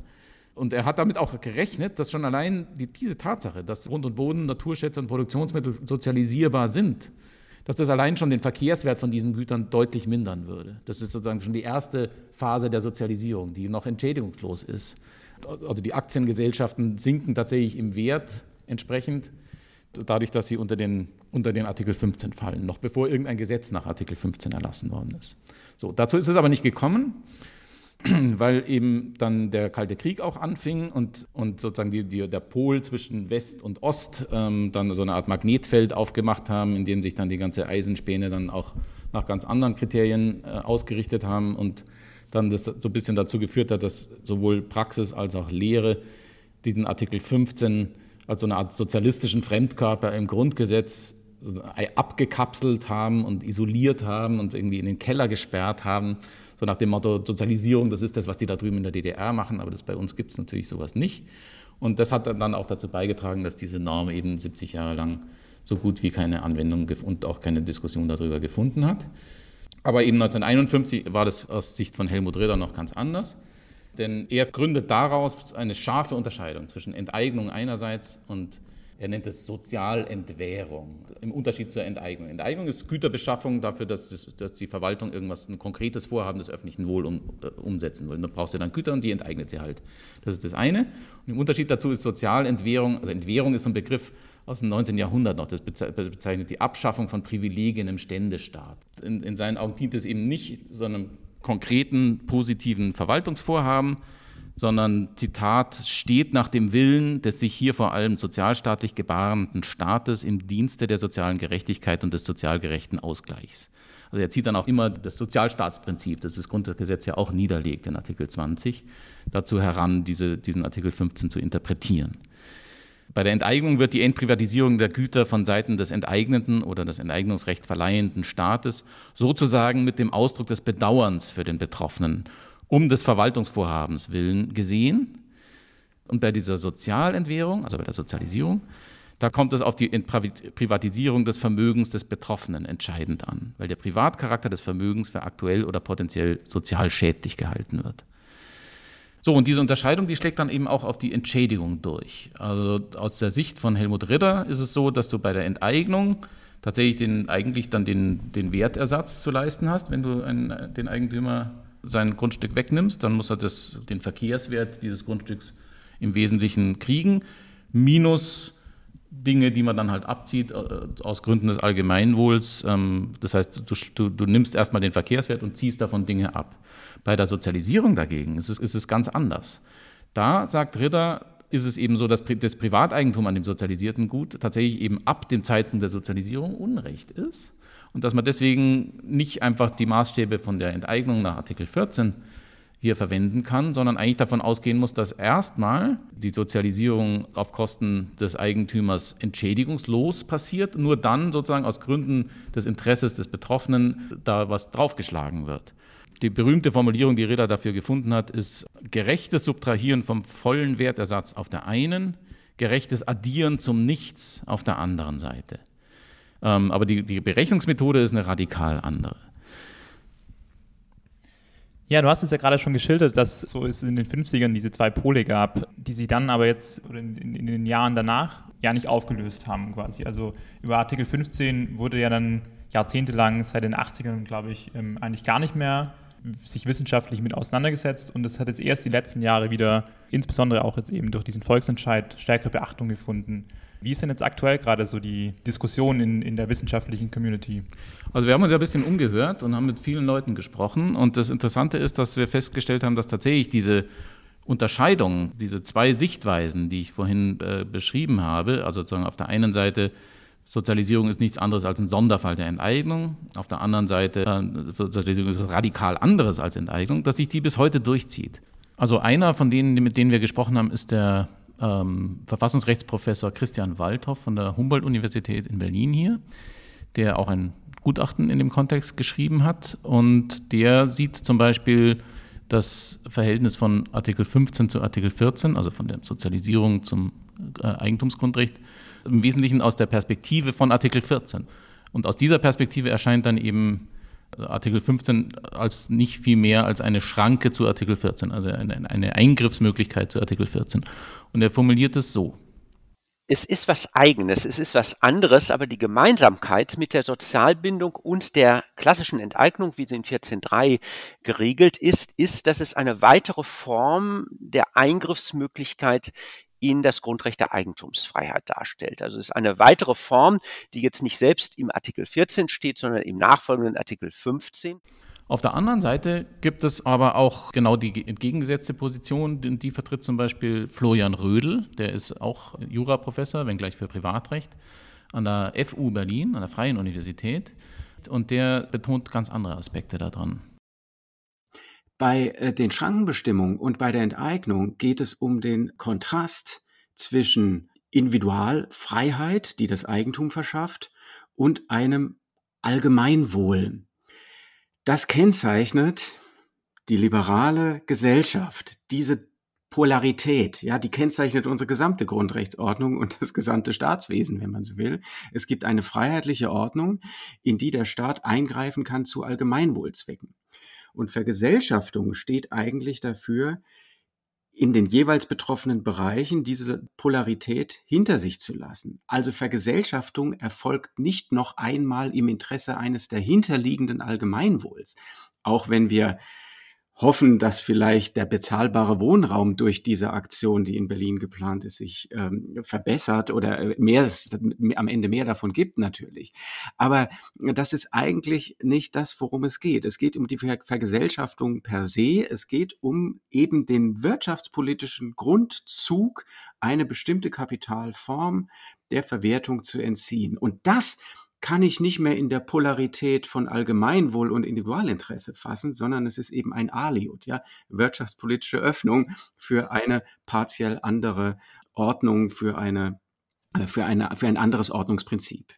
Und er hat damit auch gerechnet, dass schon allein die, diese Tatsache, dass Grund und Boden, Naturschätze und Produktionsmittel sozialisierbar sind, dass das allein schon den Verkehrswert von diesen Gütern deutlich mindern würde. Das ist sozusagen schon die erste Phase der Sozialisierung, die noch entschädigungslos ist. Also die Aktiengesellschaften sinken tatsächlich im Wert entsprechend, dadurch, dass sie unter den, unter den Artikel 15 fallen, noch bevor irgendein Gesetz nach Artikel 15 erlassen worden ist. So, dazu ist es aber nicht gekommen, weil eben dann der Kalte Krieg auch anfing und, und sozusagen die, die, der Pol zwischen West und Ost ähm, dann so eine Art Magnetfeld aufgemacht haben, in dem sich dann die ganze Eisenspäne dann auch nach ganz anderen Kriterien äh, ausgerichtet haben und dann das so ein bisschen dazu geführt hat, dass sowohl Praxis als auch Lehre diesen Artikel 15 als so eine Art sozialistischen Fremdkörper im Grundgesetz abgekapselt haben und isoliert haben und irgendwie in den Keller gesperrt haben. So nach dem Motto, Sozialisierung, das ist das, was die da drüben in der DDR machen, aber das bei uns gibt es natürlich sowas nicht. Und das hat dann auch dazu beigetragen, dass diese Norm eben 70 Jahre lang so gut wie keine Anwendung und auch keine Diskussion darüber gefunden hat. Aber eben 1951 war das aus Sicht von Helmut Ritter noch ganz anders. Denn er gründet daraus eine scharfe Unterscheidung zwischen Enteignung einerseits und er nennt es Sozialentwährung, im Unterschied zur Enteignung. Enteignung ist Güterbeschaffung dafür, dass, das, dass die Verwaltung irgendwas, ein konkretes Vorhaben des öffentlichen Wohl um, äh, umsetzen will. Dann brauchst du dann Güter und die enteignet sie halt. Das ist das eine. Und im Unterschied dazu ist Sozialentwährung, also Entwährung ist ein Begriff, aus dem 19. Jahrhundert noch. Das bezeichnet die Abschaffung von Privilegien im Ständestaat. In, in seinen Augen dient es eben nicht so einem konkreten positiven Verwaltungsvorhaben, sondern, Zitat, steht nach dem Willen des sich hier vor allem sozialstaatlich gebarenden Staates im Dienste der sozialen Gerechtigkeit und des sozialgerechten Ausgleichs. Also er zieht dann auch immer das Sozialstaatsprinzip, das das Grundgesetz ja auch niederlegt in Artikel 20, dazu heran, diese, diesen Artikel 15 zu interpretieren. Bei der Enteignung wird die Entprivatisierung der Güter von Seiten des enteignenden oder das Enteignungsrecht verleihenden Staates sozusagen mit dem Ausdruck des Bedauerns für den Betroffenen um des Verwaltungsvorhabens willen gesehen. Und bei dieser Sozialentwährung, also bei der Sozialisierung, da kommt es auf die Privatisierung des Vermögens des Betroffenen entscheidend an, weil der Privatcharakter des Vermögens für aktuell oder potenziell sozial schädlich gehalten wird. So, und diese Unterscheidung, die schlägt dann eben auch auf die Entschädigung durch. Also aus der Sicht von Helmut Ritter ist es so, dass du bei der Enteignung tatsächlich den, eigentlich dann den, den Wertersatz zu leisten hast, wenn du einen, den Eigentümer sein Grundstück wegnimmst, dann muss er das, den Verkehrswert dieses Grundstücks im Wesentlichen kriegen, minus Dinge, die man dann halt abzieht äh, aus Gründen des Allgemeinwohls. Ähm, das heißt, du, du, du nimmst erstmal den Verkehrswert und ziehst davon Dinge ab. Bei der Sozialisierung dagegen ist es, ist es ganz anders. Da sagt Ritter, ist es eben so, dass das Privateigentum an dem sozialisierten Gut tatsächlich eben ab dem Zeitpunkt der Sozialisierung Unrecht ist und dass man deswegen nicht einfach die Maßstäbe von der Enteignung nach Artikel 14 hier verwenden kann, sondern eigentlich davon ausgehen muss, dass erstmal die Sozialisierung auf Kosten des Eigentümers entschädigungslos passiert, nur dann sozusagen aus Gründen des Interesses des Betroffenen da was draufgeschlagen wird. Die berühmte Formulierung, die Ritter dafür gefunden hat, ist gerechtes Subtrahieren vom vollen Wertersatz auf der einen, gerechtes Addieren zum Nichts auf der anderen Seite. Ähm, aber die, die Berechnungsmethode ist eine radikal andere. Ja, du hast es ja gerade schon geschildert, dass so es in den 50ern diese zwei Pole gab, die sich dann aber jetzt in, in, in, den Jahren danach ja nicht aufgelöst haben quasi. Also über Artikel 15 wurde ja dann jahrzehntelang, seit den 80ern glaube ich, ähm, eigentlich gar nicht mehr sich wissenschaftlich mit auseinandergesetzt und es hat jetzt erst die letzten Jahre wieder, insbesondere auch jetzt eben durch diesen Volksentscheid, stärkere Beachtung gefunden. Wie ist denn jetzt aktuell gerade so die Diskussion in, in der wissenschaftlichen Community? Also wir haben uns ja ein bisschen umgehört und haben mit vielen Leuten gesprochen. Und das Interessante ist, dass wir festgestellt haben, dass tatsächlich diese Unterscheidung, diese zwei Sichtweisen, die ich vorhin äh, beschrieben habe, also sozusagen auf der einen Seite Sozialisierung ist nichts anderes als ein Sonderfall der Enteignung, auf der anderen Seite äh, Sozialisierung ist radikal anderes als Enteignung, dass sich die bis heute durchzieht. Also einer von denen, mit denen wir gesprochen haben, ist der ähm, Verfassungsrechtsprofessor Christian Waldhoff von der Humboldt-Universität in Berlin hier, der auch ein Gutachten in dem Kontext geschrieben hat. Und der sieht zum Beispiel das Verhältnis von Artikel 15 zu Artikel 14, also von der Sozialisierung zum äh, Eigentumsgrundrecht, im Wesentlichen aus der Perspektive von Artikel 14. Und aus dieser Perspektive erscheint dann eben Artikel 15 als nicht viel mehr als eine Schranke zu Artikel 14, also eine, eine Eingriffsmöglichkeit zu Artikel 14. Und er formuliert es so. Es ist was Eigenes, es ist was anderes, aber die Gemeinsamkeit mit der Sozialbindung und der klassischen Enteignung, wie sie in 14.3 geregelt ist, ist, dass es eine weitere Form der Eingriffsmöglichkeit ihn das Grundrecht der Eigentumsfreiheit darstellt. Also es ist eine weitere Form, die jetzt nicht selbst im Artikel 14 steht, sondern im nachfolgenden Artikel 15. Auf der anderen Seite gibt es aber auch genau die entgegengesetzte Position, die vertritt zum Beispiel Florian Rödel, der ist auch Juraprofessor, wenngleich für Privatrecht, an der FU Berlin, an der Freien Universität. Und der betont ganz andere Aspekte daran. Bei äh, den Schrankenbestimmungen und bei der Enteignung geht es um den Kontrast zwischen Individualfreiheit, die das Eigentum verschafft, und einem Allgemeinwohl. Das kennzeichnet die liberale Gesellschaft, diese Polarität, ja, die kennzeichnet unsere gesamte Grundrechtsordnung und das gesamte Staatswesen, wenn man so will. Es gibt eine freiheitliche Ordnung, in die der Staat eingreifen kann zu Allgemeinwohlzwecken. Und Vergesellschaftung steht eigentlich dafür, in den jeweils betroffenen Bereichen diese Polarität hinter sich zu lassen. Also Vergesellschaftung erfolgt nicht noch einmal im Interesse eines dahinterliegenden Allgemeinwohls. Auch wenn wir hoffen, dass vielleicht der bezahlbare Wohnraum durch diese Aktion, die in Berlin geplant ist, sich ähm, verbessert oder äh, mehr, am Ende mehr davon gibt natürlich. Aber das ist eigentlich nicht das, worum es geht. Es geht um die Ver Vergesellschaftung per se. Es geht um eben den wirtschaftspolitischen Grundzug, eine bestimmte Kapitalform der Verwertung zu entziehen. Und das kann ich nicht mehr in der Polarität von Allgemeinwohl und Individualinteresse fassen, sondern es ist eben ein Aliud, ja, wirtschaftspolitische Öffnung für eine partiell andere Ordnung, für eine, äh, für eine, für ein anderes Ordnungsprinzip.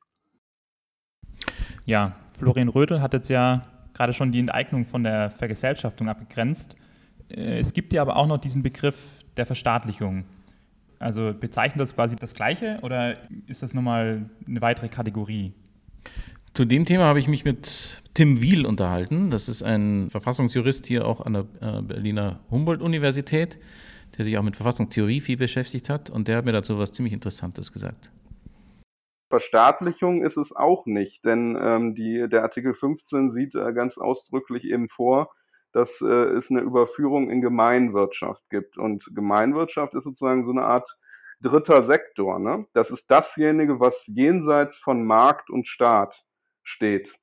Ja, Florian Rödel hat jetzt ja gerade schon die Enteignung von der Vergesellschaftung abgegrenzt. Äh, es gibt ja aber auch noch diesen Begriff der Verstaatlichung. Also bezeichnet das quasi das Gleiche oder ist das nochmal eine weitere Kategorie? Zu dem Thema habe ich mich mit Tim Wiel unterhalten. Das ist ein Verfassungsjurist hier auch an der äh, Berliner Humboldt-Universität, der sich auch mit Verfassungstheorie viel beschäftigt hat. Und der hat mir dazu was ziemlich Interessantes gesagt. Verstaatlichung ist es auch nicht, denn ähm, die, der Artikel 15 sieht äh, ganz ausdrücklich eben vor, dass äh, es eine Überführung in Gemeinwirtschaft gibt. Und Gemeinwirtschaft ist sozusagen so eine Art dritter Sektor. Ne? Das ist dasjenige, was jenseits von Markt und Staat steht.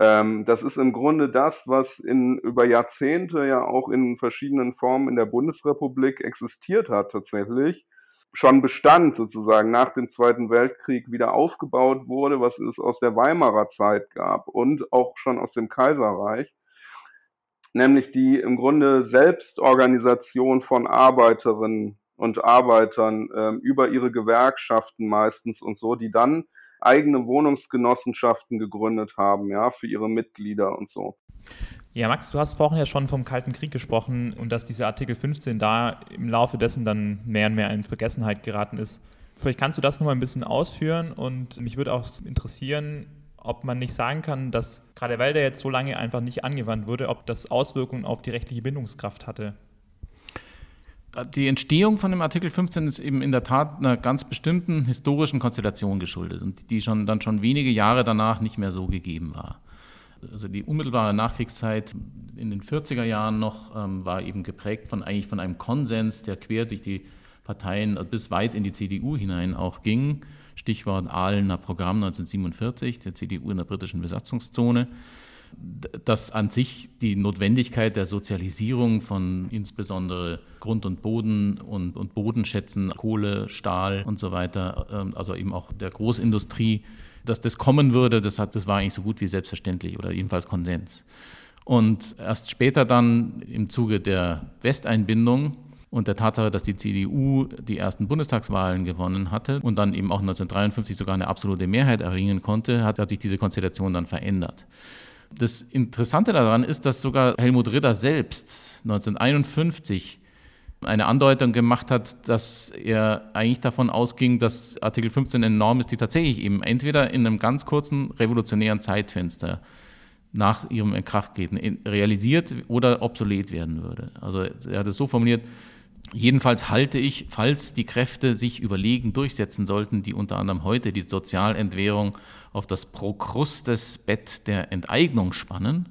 Ähm, das ist im Grunde das, was in über Jahrzehnte ja auch in verschiedenen Formen in der Bundesrepublik existiert hat tatsächlich, schon bestand sozusagen nach dem Zweiten Weltkrieg wieder aufgebaut wurde, was es aus der Weimarer Zeit gab und auch schon aus dem Kaiserreich, nämlich die im Grunde Selbstorganisation von Arbeiterinnen und Arbeitern äh, über ihre Gewerkschaften meistens und so, die dann eigene Wohnungsgenossenschaften gegründet haben, ja, für ihre Mitglieder und so. Ja, Max, du hast vorhin ja schon vom Kalten Krieg gesprochen und dass dieser Artikel 15 da im Laufe dessen dann mehr und mehr in Vergessenheit geraten ist. Vielleicht kannst du das nochmal ein bisschen ausführen und mich würde auch interessieren, ob man nicht sagen kann, dass gerade weil der jetzt so lange einfach nicht angewandt wurde, ob das Auswirkungen auf die rechtliche Bindungskraft hatte die Entstehung von dem Artikel 15 ist eben in der Tat einer ganz bestimmten historischen Konstellation geschuldet und die schon dann schon wenige Jahre danach nicht mehr so gegeben war. Also die unmittelbare Nachkriegszeit in den 40er Jahren noch ähm, war eben geprägt von eigentlich von einem Konsens, der quer durch die Parteien bis weit in die CDU hinein auch ging. Stichwort Ahlener Programm 1947, der CDU in der britischen Besatzungszone dass an sich die Notwendigkeit der Sozialisierung von insbesondere Grund und Boden und, und Bodenschätzen, Kohle, Stahl und so weiter, ähm, also eben auch der Großindustrie, dass das kommen würde, das, hat, das war eigentlich so gut wie selbstverständlich oder jedenfalls Konsens. Und erst später dann im Zuge der Westeinbindung und der Tatsache, dass die CDU die ersten Bundestagswahlen gewonnen hatte und dann eben auch 1953 sogar eine absolute Mehrheit erringen konnte, hat, hat sich diese Konstellation dann verändert. Das Interessante daran ist, dass sogar Helmut Ritter selbst 1951 eine Andeutung gemacht hat, dass er eigentlich davon ausging, dass Artikel 15 eine Norm ist, die tatsächlich eben entweder in einem ganz kurzen revolutionären Zeitfenster nach ihrem Inkrafttreten realisiert oder obsolet werden würde. Also er hat es so formuliert, Jedenfalls halte ich, falls die Kräfte sich überlegen durchsetzen sollten, die unter anderem heute die Sozialentwährung auf das Prokrustes-Bett der Enteignung spannen,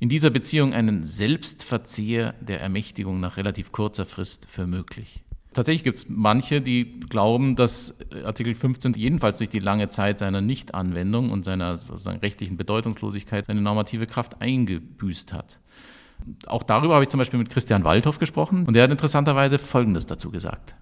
in dieser Beziehung einen Selbstverzehr der Ermächtigung nach relativ kurzer Frist für möglich. Tatsächlich gibt es manche, die glauben, dass Artikel 15 jedenfalls durch die lange Zeit seiner Nichtanwendung und seiner rechtlichen Bedeutungslosigkeit seine normative Kraft eingebüßt hat. Auch darüber habe ich zum Beispiel mit Christian Waldhoff gesprochen und der hat interessanterweise Folgendes dazu gesagt.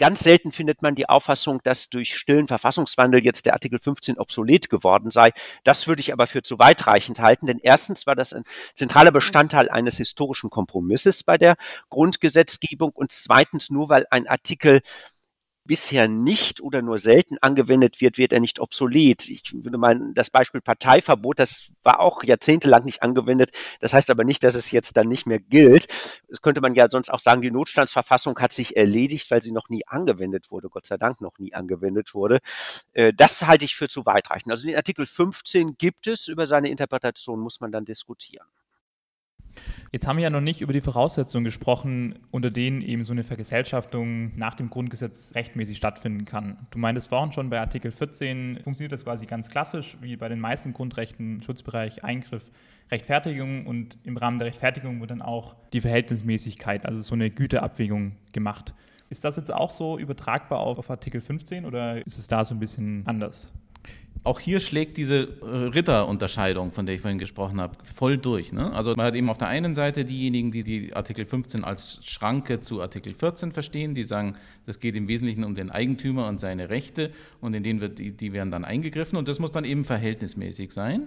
Ganz selten findet man die Auffassung, dass durch stillen Verfassungswandel jetzt der Artikel 15 obsolet geworden sei. Das würde ich aber für zu weitreichend halten, denn erstens war das ein zentraler Bestandteil eines historischen Kompromisses bei der Grundgesetzgebung und zweitens nur, weil ein Artikel bisher nicht oder nur selten angewendet wird, wird er nicht obsolet. Ich würde mal das Beispiel Parteiverbot, das war auch jahrzehntelang nicht angewendet. Das heißt aber nicht, dass es jetzt dann nicht mehr gilt. Das könnte man ja sonst auch sagen, die Notstandsverfassung hat sich erledigt, weil sie noch nie angewendet wurde, Gott sei Dank noch nie angewendet wurde. Äh, das halte ich für zu weitreichend. Also den Artikel 15 gibt es, über seine Interpretation muss man dann diskutieren. Jetzt haben wir ja noch nicht über die Voraussetzungen gesprochen, unter denen eben so eine Vergesellschaftung nach dem Grundgesetz rechtmäßig stattfinden kann. Du meintest vorhin schon, bei Artikel 14 funktioniert das quasi ganz klassisch, wie bei den meisten Grundrechten, Schutzbereich, Eingriff, Rechtfertigung und im Rahmen der Rechtfertigung wird dann auch die Verhältnismäßigkeit, also so eine Güteabwägung gemacht. Ist das jetzt auch so übertragbar auf, auf Artikel 15 oder ist es da so ein bisschen anders? Auch hier schlägt diese äh, Ritterunterscheidung, von der ich vorhin gesprochen habe, voll durch. Ne? Also man hat eben auf der einen Seite diejenigen, die die Artikel 15 als Schranke zu Artikel 14 verstehen, die sagen, das geht im Wesentlichen um den Eigentümer und seine Rechte und in denen wird die, die werden dann eingegriffen und das muss dann eben verhältnismäßig sein.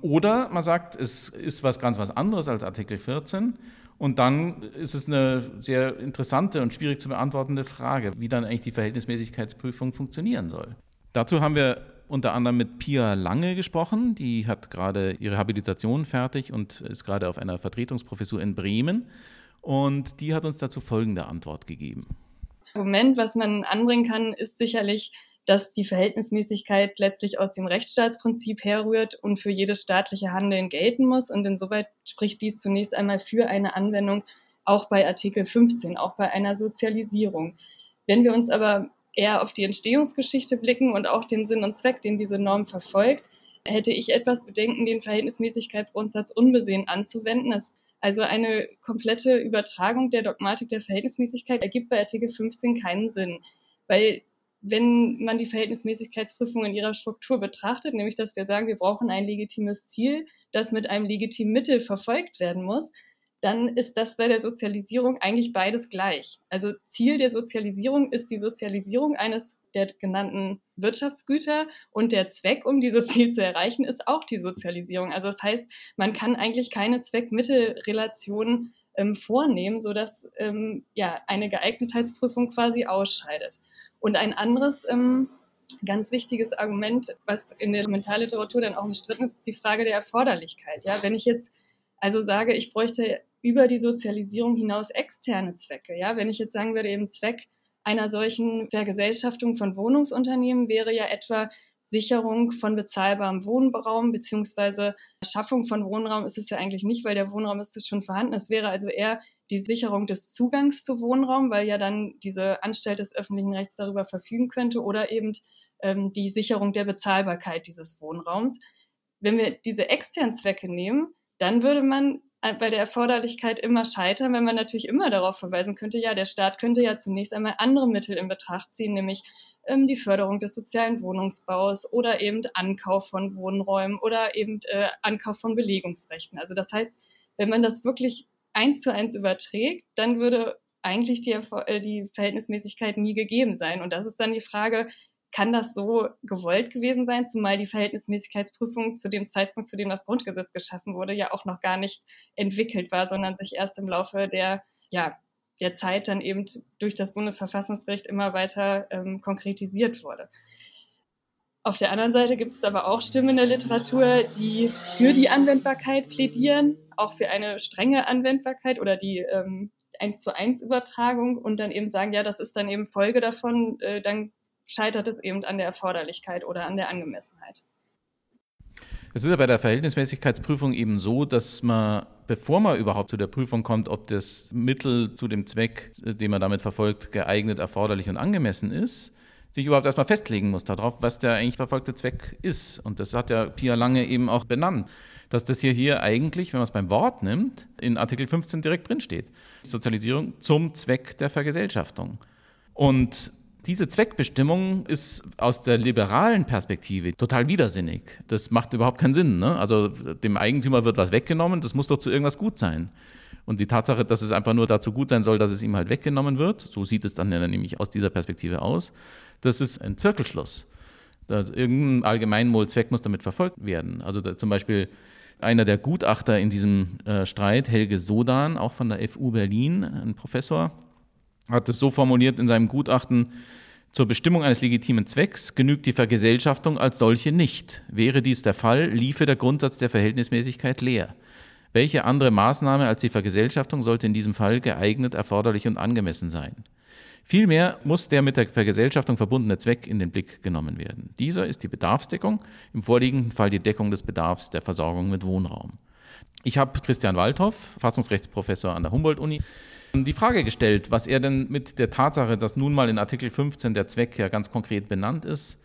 Oder man sagt, es ist was ganz was anderes als Artikel 14 und dann ist es eine sehr interessante und schwierig zu beantwortende Frage, wie dann eigentlich die Verhältnismäßigkeitsprüfung funktionieren soll. Dazu haben wir unter anderem mit Pia Lange gesprochen. Die hat gerade ihre Habilitation fertig und ist gerade auf einer Vertretungsprofessur in Bremen. Und die hat uns dazu folgende Antwort gegeben. Argument, was man anbringen kann, ist sicherlich, dass die Verhältnismäßigkeit letztlich aus dem Rechtsstaatsprinzip herrührt und für jedes staatliche Handeln gelten muss. Und insoweit spricht dies zunächst einmal für eine Anwendung auch bei Artikel 15, auch bei einer Sozialisierung. Wenn wir uns aber eher auf die Entstehungsgeschichte blicken und auch den Sinn und Zweck, den diese Norm verfolgt, hätte ich etwas Bedenken, den Verhältnismäßigkeitsgrundsatz unbesehen anzuwenden. Das also eine komplette Übertragung der Dogmatik der Verhältnismäßigkeit ergibt bei Artikel 15 keinen Sinn, weil wenn man die Verhältnismäßigkeitsprüfung in ihrer Struktur betrachtet, nämlich dass wir sagen, wir brauchen ein legitimes Ziel, das mit einem legitimen Mittel verfolgt werden muss, dann ist das bei der Sozialisierung eigentlich beides gleich. Also Ziel der Sozialisierung ist die Sozialisierung eines der genannten Wirtschaftsgüter und der Zweck, um dieses Ziel zu erreichen, ist auch die Sozialisierung. Also das heißt, man kann eigentlich keine Zweck-Mittel-Relation ähm, vornehmen, sodass ähm, ja, eine Geeignetheitsprüfung quasi ausscheidet. Und ein anderes ähm, ganz wichtiges Argument, was in der Mentalliteratur dann auch umstritten ist, ist die Frage der Erforderlichkeit. Ja, wenn ich jetzt also sage, ich bräuchte über die Sozialisierung hinaus externe Zwecke. Ja, wenn ich jetzt sagen würde, eben Zweck einer solchen Vergesellschaftung von Wohnungsunternehmen wäre ja etwa Sicherung von bezahlbarem Wohnraum beziehungsweise Schaffung von Wohnraum ist es ja eigentlich nicht, weil der Wohnraum ist schon vorhanden. Es wäre also eher die Sicherung des Zugangs zu Wohnraum, weil ja dann diese Anstalt des öffentlichen Rechts darüber verfügen könnte oder eben ähm, die Sicherung der Bezahlbarkeit dieses Wohnraums. Wenn wir diese externen Zwecke nehmen, dann würde man äh, bei der Erforderlichkeit immer scheitern, wenn man natürlich immer darauf verweisen könnte, ja, der Staat könnte ja zunächst einmal andere Mittel in Betracht ziehen, nämlich ähm, die Förderung des sozialen Wohnungsbaus oder eben Ankauf von Wohnräumen oder eben äh, Ankauf von Belegungsrechten. Also das heißt, wenn man das wirklich eins zu eins überträgt, dann würde eigentlich die, äh, die Verhältnismäßigkeit nie gegeben sein. Und das ist dann die Frage, kann das so gewollt gewesen sein, zumal die Verhältnismäßigkeitsprüfung zu dem Zeitpunkt, zu dem das Grundgesetz geschaffen wurde, ja auch noch gar nicht entwickelt war, sondern sich erst im Laufe der, ja, der Zeit dann eben durch das Bundesverfassungsgericht immer weiter ähm, konkretisiert wurde. Auf der anderen Seite gibt es aber auch Stimmen in der Literatur, die für die Anwendbarkeit plädieren, auch für eine strenge Anwendbarkeit oder die ähm, 1 zu 1 Übertragung und dann eben sagen, ja, das ist dann eben Folge davon, äh, dann scheitert es eben an der Erforderlichkeit oder an der Angemessenheit. Es ist ja bei der Verhältnismäßigkeitsprüfung eben so, dass man, bevor man überhaupt zu der Prüfung kommt, ob das Mittel zu dem Zweck, den man damit verfolgt, geeignet, erforderlich und angemessen ist, sich überhaupt erstmal festlegen muss darauf, was der eigentlich verfolgte Zweck ist. Und das hat ja Pia Lange eben auch benannt, dass das hier, hier eigentlich, wenn man es beim Wort nimmt, in Artikel 15 direkt drinsteht. Sozialisierung zum Zweck der Vergesellschaftung. Und diese Zweckbestimmung ist aus der liberalen Perspektive total widersinnig. Das macht überhaupt keinen Sinn. Ne? Also dem Eigentümer wird was weggenommen, das muss doch zu irgendwas gut sein. Und die Tatsache, dass es einfach nur dazu gut sein soll, dass es ihm halt weggenommen wird, so sieht es dann ja nämlich aus dieser Perspektive aus, das ist ein Zirkelschluss. Das, irgendein Allgemeinwohlzweck muss damit verfolgt werden. Also da, zum Beispiel einer der Gutachter in diesem äh, Streit, Helge Sodan, auch von der FU Berlin, ein Professor, hat es so formuliert in seinem Gutachten, zur Bestimmung eines legitimen Zwecks genügt die Vergesellschaftung als solche nicht. Wäre dies der Fall, liefe der Grundsatz der Verhältnismäßigkeit leer. Welche andere Maßnahme als die Vergesellschaftung sollte in diesem Fall geeignet, erforderlich und angemessen sein? Vielmehr muss der mit der Vergesellschaftung verbundene Zweck in den Blick genommen werden. Dieser ist die Bedarfsdeckung, im vorliegenden Fall die Deckung des Bedarfs der Versorgung mit Wohnraum. Ich habe Christian Waldhoff, Verfassungsrechtsprofessor an der Humboldt-Uni, die Frage gestellt, was er denn mit der Tatsache, dass nun mal in Artikel 15 der Zweck ja ganz konkret benannt ist,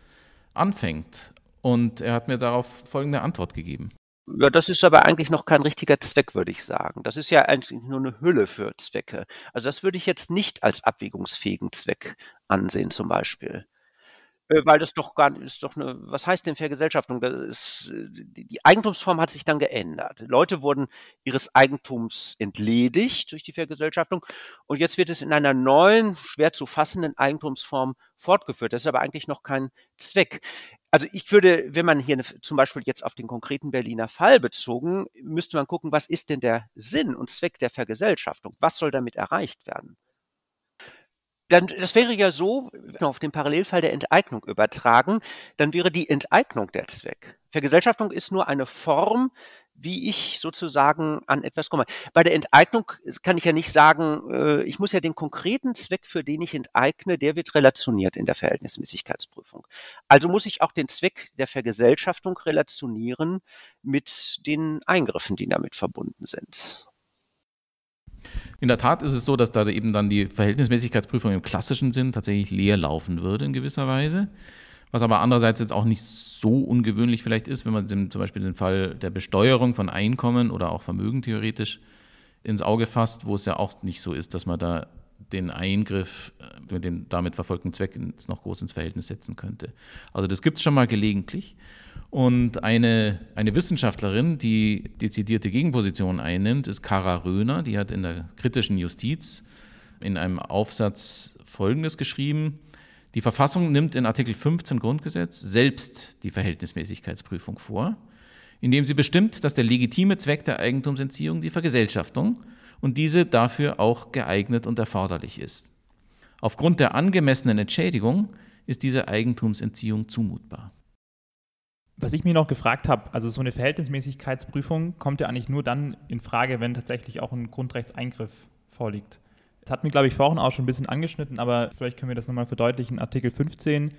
anfängt. Und er hat mir darauf folgende Antwort gegeben. Ja, das ist aber eigentlich noch kein richtiger Zweck, würde ich sagen. Das ist ja eigentlich nur eine Hülle für Zwecke. Also das würde ich jetzt nicht als abwägungsfähigen Zweck ansehen, zum Beispiel. Äh, weil das doch gar nicht, ist doch eine, was heißt denn Vergesellschaftung? Das ist, die Eigentumsform hat sich dann geändert. Leute wurden ihres Eigentums entledigt durch die Vergesellschaftung und jetzt wird es in einer neuen, schwer zu fassenden Eigentumsform fortgeführt. Das ist aber eigentlich noch kein Zweck. Also ich würde, wenn man hier zum Beispiel jetzt auf den konkreten Berliner Fall bezogen, müsste man gucken, was ist denn der Sinn und Zweck der Vergesellschaftung? Was soll damit erreicht werden? Dann, das wäre ja so, auf den Parallelfall der Enteignung übertragen, dann wäre die Enteignung der Zweck. Vergesellschaftung ist nur eine Form, wie ich sozusagen an etwas komme. Bei der Enteignung kann ich ja nicht sagen, äh, ich muss ja den konkreten Zweck, für den ich enteigne, der wird relationiert in der Verhältnismäßigkeitsprüfung. Also muss ich auch den Zweck der Vergesellschaftung relationieren mit den Eingriffen, die damit verbunden sind. In der Tat ist es so, dass da eben dann die Verhältnismäßigkeitsprüfung im klassischen Sinn tatsächlich leer laufen würde in gewisser Weise. Was aber andererseits jetzt auch nicht so ungewöhnlich vielleicht ist, wenn man den, zum Beispiel den Fall der Besteuerung von Einkommen oder auch Vermögen theoretisch ins Auge fasst, wo es ja auch nicht so ist, dass man da den Eingriff äh, mit dem damit verfolgten Zweck noch groß ins Verhältnis setzen könnte. Also das gibt es schon mal gelegentlich. Und eine, eine Wissenschaftlerin, die dezidierte Gegenposition einnimmt, ist Kara Röhner. Die hat in der kritischen Justiz in einem Aufsatz Folgendes geschrieben. Die Verfassung nimmt in Artikel 15 Grundgesetz selbst die Verhältnismäßigkeitsprüfung vor, indem sie bestimmt, dass der legitime Zweck der Eigentumsentziehung die Vergesellschaftung und diese dafür auch geeignet und erforderlich ist. Aufgrund der angemessenen Entschädigung ist diese Eigentumsentziehung zumutbar. Was ich mir noch gefragt habe, also so eine Verhältnismäßigkeitsprüfung kommt ja eigentlich nur dann in Frage, wenn tatsächlich auch ein Grundrechtseingriff vorliegt. Das hat mir, glaube ich, vorhin auch schon ein bisschen angeschnitten, aber vielleicht können wir das nochmal verdeutlichen. Artikel 15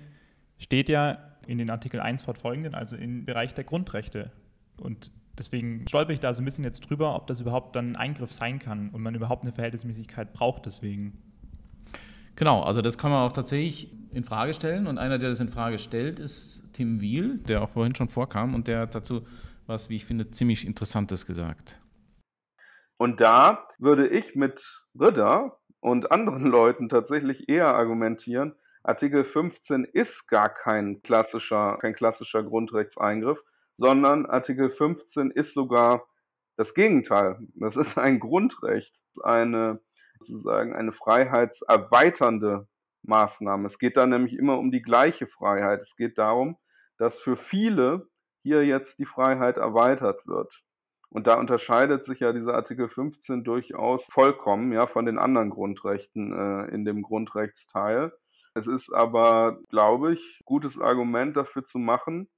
steht ja in den Artikel 1 fortfolgenden, also im Bereich der Grundrechte. Und deswegen stolper ich da so ein bisschen jetzt drüber, ob das überhaupt dann ein Eingriff sein kann und man überhaupt eine Verhältnismäßigkeit braucht deswegen. Genau, also das kann man auch tatsächlich in Frage stellen und einer, der das in Frage stellt, ist Tim Wiel, der auch vorhin schon vorkam und der hat dazu was, wie ich finde, ziemlich Interessantes gesagt. Und da würde ich mit Ritter und anderen Leuten tatsächlich eher argumentieren, Artikel 15 ist gar kein klassischer, kein klassischer Grundrechtseingriff, sondern Artikel 15 ist sogar das Gegenteil. Das ist ein Grundrecht, eine sozusagen eine freiheitserweiternde Maßnahme. Es geht da nämlich immer um die gleiche Freiheit. Es geht darum, dass für viele hier jetzt die Freiheit erweitert wird. Und da unterscheidet sich ja dieser Artikel 15 durchaus vollkommen ja, von den anderen Grundrechten äh, in dem Grundrechtsteil. Es ist aber, glaube ich, gutes Argument dafür zu machen,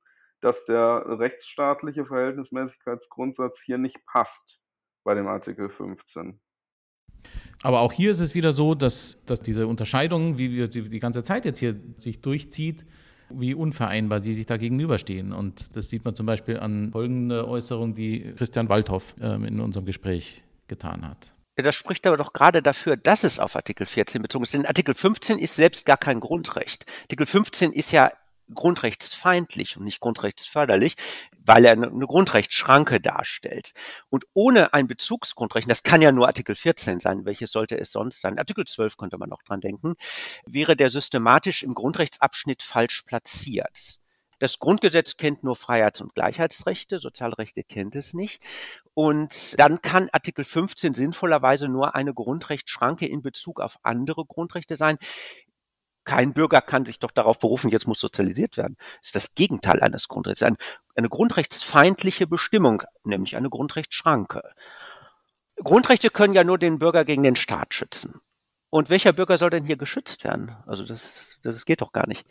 dass der rechtsstaatliche Verhältnismäßigkeitsgrundsatz hier nicht passt bei dem Artikel 15. Aber auch hier ist es wieder so, dass, dass diese Unterscheidung, wie wir die ganze Zeit jetzt hier sich durchzieht, wie unvereinbar sie sich da gegenüberstehen. Und das sieht man zum Beispiel an folgender Äußerung, die Christian Waldhoff äh, in unserem Gespräch getan hat. Ja, das spricht aber doch gerade dafür, dass es auf Artikel 14 bezogen ist. Denn Artikel 15 ist selbst gar kein Grundrecht. Artikel 15 ist ja grundrechtsfeindlich und nicht grundrechtsförderlich, weil er eine Grundrechtsschranke darstellt. Und ohne ein Bezugsgrundrecht, das kann ja nur Artikel 14 sein, welches sollte es sonst sein? Artikel 12 könnte man noch dran denken, wäre der systematisch im Grundrechtsabschnitt falsch platziert. Das Grundgesetz kennt nur Freiheits- und Gleichheitsrechte, Sozialrechte kennt es nicht. Und dann kann Artikel 15 sinnvollerweise nur eine Grundrechtsschranke in Bezug auf andere Grundrechte sein, kein Bürger kann sich doch darauf berufen, jetzt muss sozialisiert werden. Das ist das Gegenteil eines Grundrechts. Ein, eine grundrechtsfeindliche Bestimmung, nämlich eine Grundrechtsschranke. Grundrechte können ja nur den Bürger gegen den Staat schützen. Und welcher Bürger soll denn hier geschützt werden? Also das, das geht doch gar nicht.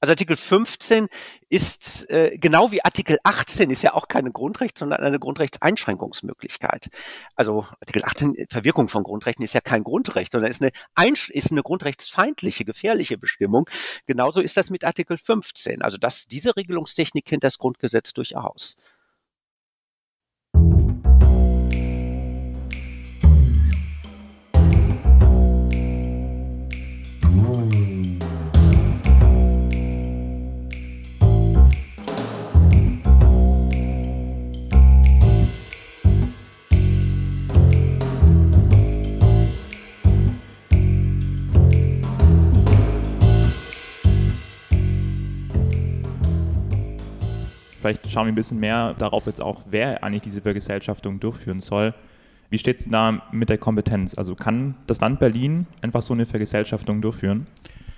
Also Artikel 15 ist äh, genau wie Artikel 18 ist ja auch keine Grundrecht, sondern eine Grundrechtseinschränkungsmöglichkeit. Also Artikel 18 Verwirkung von Grundrechten ist ja kein Grundrecht, sondern ist eine, Einsch ist eine grundrechtsfeindliche, gefährliche Bestimmung. Genauso ist das mit Artikel 15. Also dass diese Regelungstechnik kennt das Grundgesetz durchaus. Vielleicht schauen wir ein bisschen mehr darauf jetzt auch, wer eigentlich diese Vergesellschaftung durchführen soll. Wie steht es da mit der Kompetenz? Also kann das Land Berlin einfach so eine Vergesellschaftung durchführen?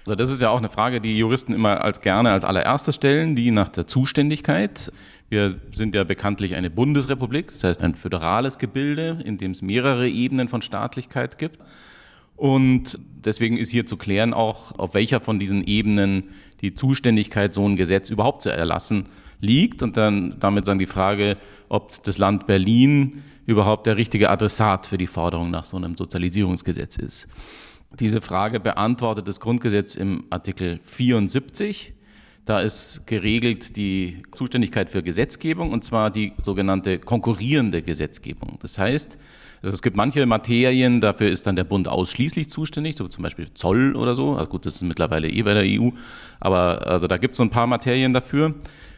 Also das ist ja auch eine Frage, die Juristen immer als gerne als allererstes stellen, die nach der Zuständigkeit. Wir sind ja bekanntlich eine Bundesrepublik, das heißt ein föderales Gebilde, in dem es mehrere Ebenen von Staatlichkeit gibt. Und deswegen ist hier zu klären auch, auf welcher von diesen Ebenen die Zuständigkeit, so ein Gesetz überhaupt zu erlassen, liegt. Und dann damit sagen die Frage, ob das Land Berlin überhaupt der richtige Adressat für die Forderung nach so einem Sozialisierungsgesetz ist. Diese Frage beantwortet das Grundgesetz im Artikel 74. Da ist geregelt die Zuständigkeit für Gesetzgebung und zwar die sogenannte konkurrierende Gesetzgebung. Das heißt, also es gibt manche Materien, dafür ist dann der Bund ausschließlich zuständig, so zum Beispiel Zoll oder so. Also gut, das ist mittlerweile eh bei der EU, aber also da gibt es so ein paar Materien dafür.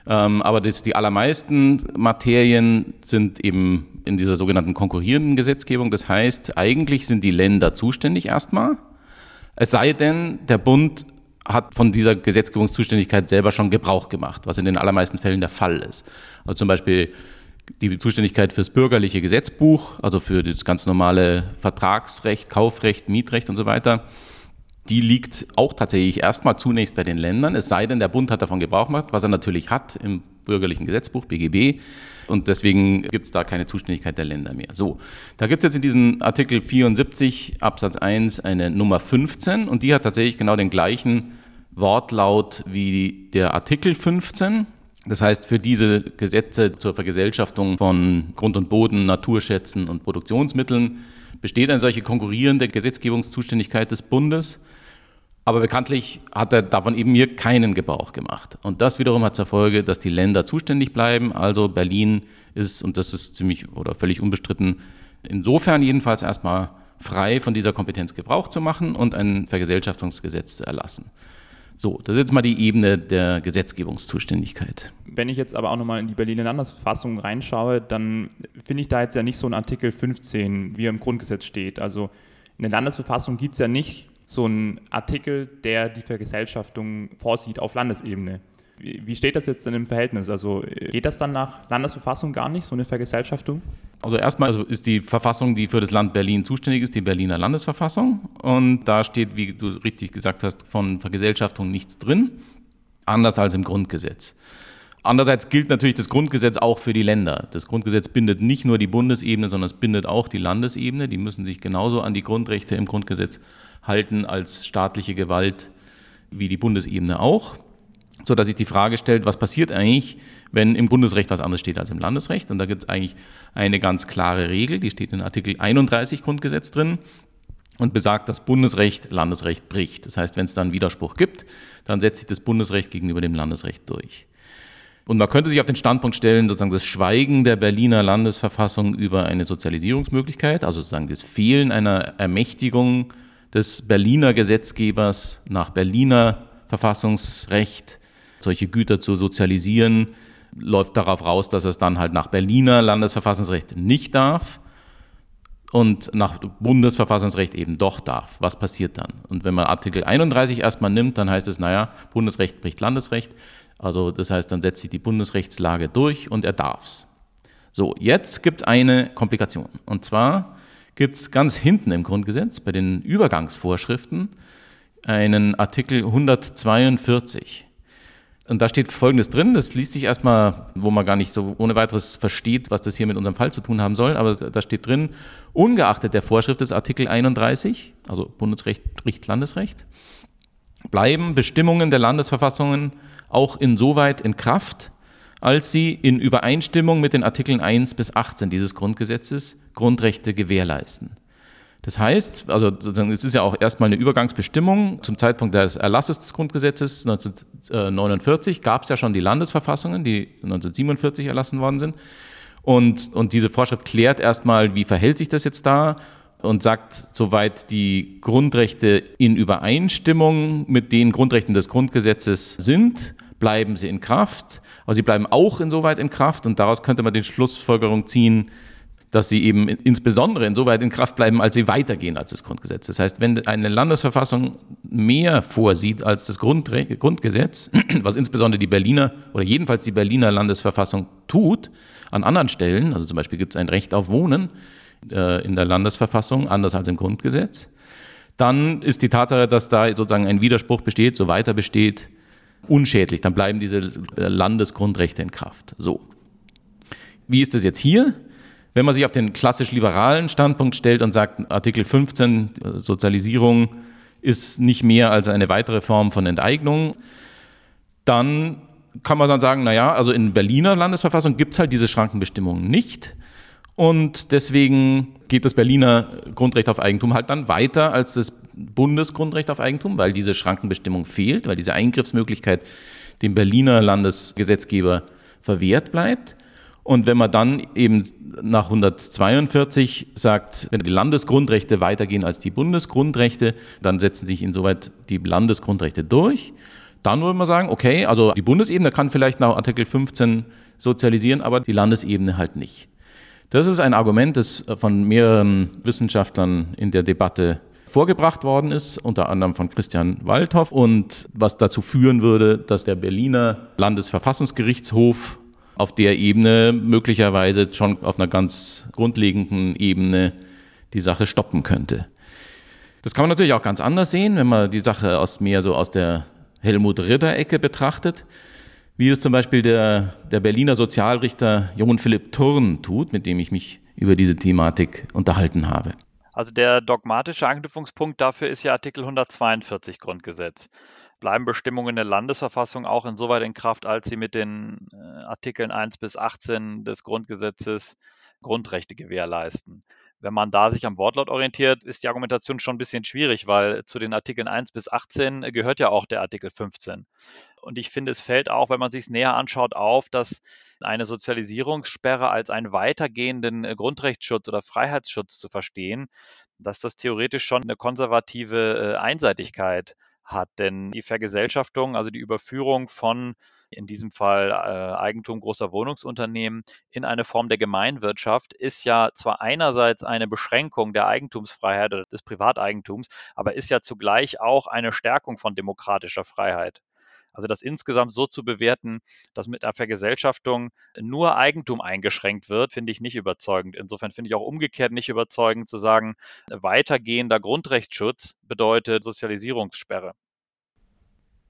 Ähm, aber die allermeisten Materien sind eben in dieser sogenannten konkurrierenden Gesetzgebung. Das heißt, eigentlich sind die Länder zuständig erstmal. Es sei denn, der Bund hat von dieser Gesetzgebungszuständigkeit selber schon Gebrauch gemacht, was in den allermeisten Fällen der Fall ist. Also zum Beispiel die Zuständigkeit fürs bürgerliche Gesetzbuch, also für das ganz normale Vertragsrecht, Kaufrecht, Mietrecht und so weiter die liegt auch tatsächlich erstmal zunächst bei den Ländern, es sei denn, der Bund hat davon Gebrauch gemacht, was er natürlich hat im bürgerlichen Gesetzbuch, BGB. Und deswegen gibt es da keine Zuständigkeit der Länder mehr. So, da gibt es jetzt in diesem Artikel 74 Absatz 1 eine Nummer 15 und die hat tatsächlich genau den gleichen Wortlaut wie der Artikel 15. Das heißt, für diese Gesetze zur Vergesellschaftung von Grund und Boden, Naturschätzen und Produktionsmitteln besteht eine solche konkurrierende Gesetzgebungszuständigkeit des Bundes. Aber bekanntlich hat er davon eben hier keinen Gebrauch gemacht. Und das wiederum hat zur Folge, dass die Länder zuständig bleiben. Also Berlin ist, und das ist ziemlich oder völlig unbestritten, insofern jedenfalls erstmal frei von dieser Kompetenz Gebrauch zu machen und ein Vergesellschaftungsgesetz zu erlassen. So, das ist jetzt mal die Ebene der Gesetzgebungszuständigkeit. Wenn ich jetzt aber auch nochmal in die Berliner Landesverfassung reinschaue, dann finde ich da jetzt ja nicht so ein Artikel 15, wie er im Grundgesetz steht. Also in der Landesverfassung gibt es ja nicht so einen Artikel, der die Vergesellschaftung vorsieht auf Landesebene. Wie steht das jetzt in dem Verhältnis? Also geht das dann nach Landesverfassung gar nicht, so eine Vergesellschaftung? Also erstmal ist die Verfassung, die für das Land Berlin zuständig ist, die Berliner Landesverfassung. Und da steht, wie du richtig gesagt hast, von Vergesellschaftung nichts drin, anders als im Grundgesetz. Andererseits gilt natürlich das Grundgesetz auch für die Länder. Das Grundgesetz bindet nicht nur die Bundesebene, sondern es bindet auch die Landesebene. Die müssen sich genauso an die Grundrechte im Grundgesetz halten als staatliche Gewalt wie die Bundesebene auch so dass sich die Frage stellt, was passiert eigentlich, wenn im Bundesrecht was anderes steht als im Landesrecht? Und da gibt es eigentlich eine ganz klare Regel, die steht in Artikel 31 Grundgesetz drin und besagt, dass Bundesrecht Landesrecht bricht. Das heißt, wenn es dann Widerspruch gibt, dann setzt sich das Bundesrecht gegenüber dem Landesrecht durch. Und man könnte sich auf den Standpunkt stellen, sozusagen das Schweigen der Berliner Landesverfassung über eine Sozialisierungsmöglichkeit, also sozusagen das Fehlen einer Ermächtigung des Berliner Gesetzgebers nach Berliner Verfassungsrecht solche Güter zu sozialisieren, läuft darauf raus, dass es dann halt nach Berliner Landesverfassungsrecht nicht darf und nach Bundesverfassungsrecht eben doch darf. Was passiert dann? Und wenn man Artikel 31 erstmal nimmt, dann heißt es, naja, Bundesrecht bricht Landesrecht. Also das heißt, dann setzt sich die Bundesrechtslage durch und er darf's. So, jetzt gibt es eine Komplikation. Und zwar gibt es ganz hinten im Grundgesetz bei den Übergangsvorschriften einen Artikel 142. Und da steht Folgendes drin, das liest sich erstmal, wo man gar nicht so ohne weiteres versteht, was das hier mit unserem Fall zu tun haben soll, aber da steht drin, ungeachtet der Vorschrift des Artikel 31, also Bundesrecht, Richt, Landesrecht, bleiben Bestimmungen der Landesverfassungen auch insoweit in Kraft, als sie in Übereinstimmung mit den Artikeln 1 bis 18 dieses Grundgesetzes Grundrechte gewährleisten. Das heißt, also es ist ja auch erstmal eine Übergangsbestimmung. Zum Zeitpunkt des Erlasses des Grundgesetzes 1949 gab es ja schon die Landesverfassungen, die 1947 erlassen worden sind. Und, und diese Vorschrift klärt erstmal, wie verhält sich das jetzt da und sagt, soweit die Grundrechte in Übereinstimmung mit den Grundrechten des Grundgesetzes sind, bleiben sie in Kraft. Aber sie bleiben auch insoweit in Kraft und daraus könnte man die Schlussfolgerung ziehen, dass sie eben insbesondere insoweit in Kraft bleiben, als sie weitergehen als das Grundgesetz. Das heißt, wenn eine Landesverfassung mehr vorsieht als das Grundre Grundgesetz, was insbesondere die Berliner oder jedenfalls die Berliner Landesverfassung tut, an anderen Stellen, also zum Beispiel gibt es ein Recht auf Wohnen äh, in der Landesverfassung, anders als im Grundgesetz, dann ist die Tatsache, dass da sozusagen ein Widerspruch besteht, so weiter besteht, unschädlich. Dann bleiben diese Landesgrundrechte in Kraft. So. Wie ist es jetzt hier? Wenn man sich auf den klassisch liberalen Standpunkt stellt und sagt, Artikel 15 Sozialisierung ist nicht mehr als eine weitere Form von Enteignung, dann kann man dann sagen, naja, also in Berliner Landesverfassung gibt es halt diese Schrankenbestimmungen nicht. Und deswegen geht das Berliner Grundrecht auf Eigentum halt dann weiter als das Bundesgrundrecht auf Eigentum, weil diese Schrankenbestimmung fehlt, weil diese Eingriffsmöglichkeit dem Berliner Landesgesetzgeber verwehrt bleibt. Und wenn man dann eben nach 142 sagt, wenn die Landesgrundrechte weitergehen als die Bundesgrundrechte, dann setzen sich insoweit die Landesgrundrechte durch. Dann würde man sagen, okay, also die Bundesebene kann vielleicht nach Artikel 15 sozialisieren, aber die Landesebene halt nicht. Das ist ein Argument, das von mehreren Wissenschaftlern in der Debatte vorgebracht worden ist, unter anderem von Christian Waldhoff und was dazu führen würde, dass der Berliner Landesverfassungsgerichtshof auf der Ebene möglicherweise schon auf einer ganz grundlegenden Ebene die Sache stoppen könnte. Das kann man natürlich auch ganz anders sehen, wenn man die Sache aus mehr so aus der Helmut Ritter-Ecke betrachtet, wie es zum Beispiel der, der Berliner Sozialrichter Johann Philipp Thurn tut, mit dem ich mich über diese Thematik unterhalten habe. Also der dogmatische Anknüpfungspunkt dafür ist ja Artikel 142 Grundgesetz bleiben Bestimmungen der Landesverfassung auch insoweit in Kraft, als sie mit den äh, Artikeln 1 bis 18 des Grundgesetzes Grundrechte gewährleisten. Wenn man da sich am Wortlaut orientiert, ist die Argumentation schon ein bisschen schwierig, weil zu den Artikeln 1 bis 18 gehört ja auch der Artikel 15. Und ich finde, es fällt auch, wenn man sich es näher anschaut, auf, dass eine Sozialisierungssperre als einen weitergehenden äh, Grundrechtsschutz oder Freiheitsschutz zu verstehen, dass das theoretisch schon eine konservative äh, Einseitigkeit hat. Denn die Vergesellschaftung, also die Überführung von in diesem Fall äh, Eigentum großer Wohnungsunternehmen in eine Form der Gemeinwirtschaft, ist ja zwar einerseits eine Beschränkung der Eigentumsfreiheit oder des Privateigentums, aber ist ja zugleich auch eine Stärkung von demokratischer Freiheit. Also das insgesamt so zu bewerten, dass mit einer Vergesellschaftung nur Eigentum eingeschränkt wird, finde ich nicht überzeugend. Insofern finde ich auch umgekehrt nicht überzeugend zu sagen, weitergehender Grundrechtsschutz bedeutet Sozialisierungssperre.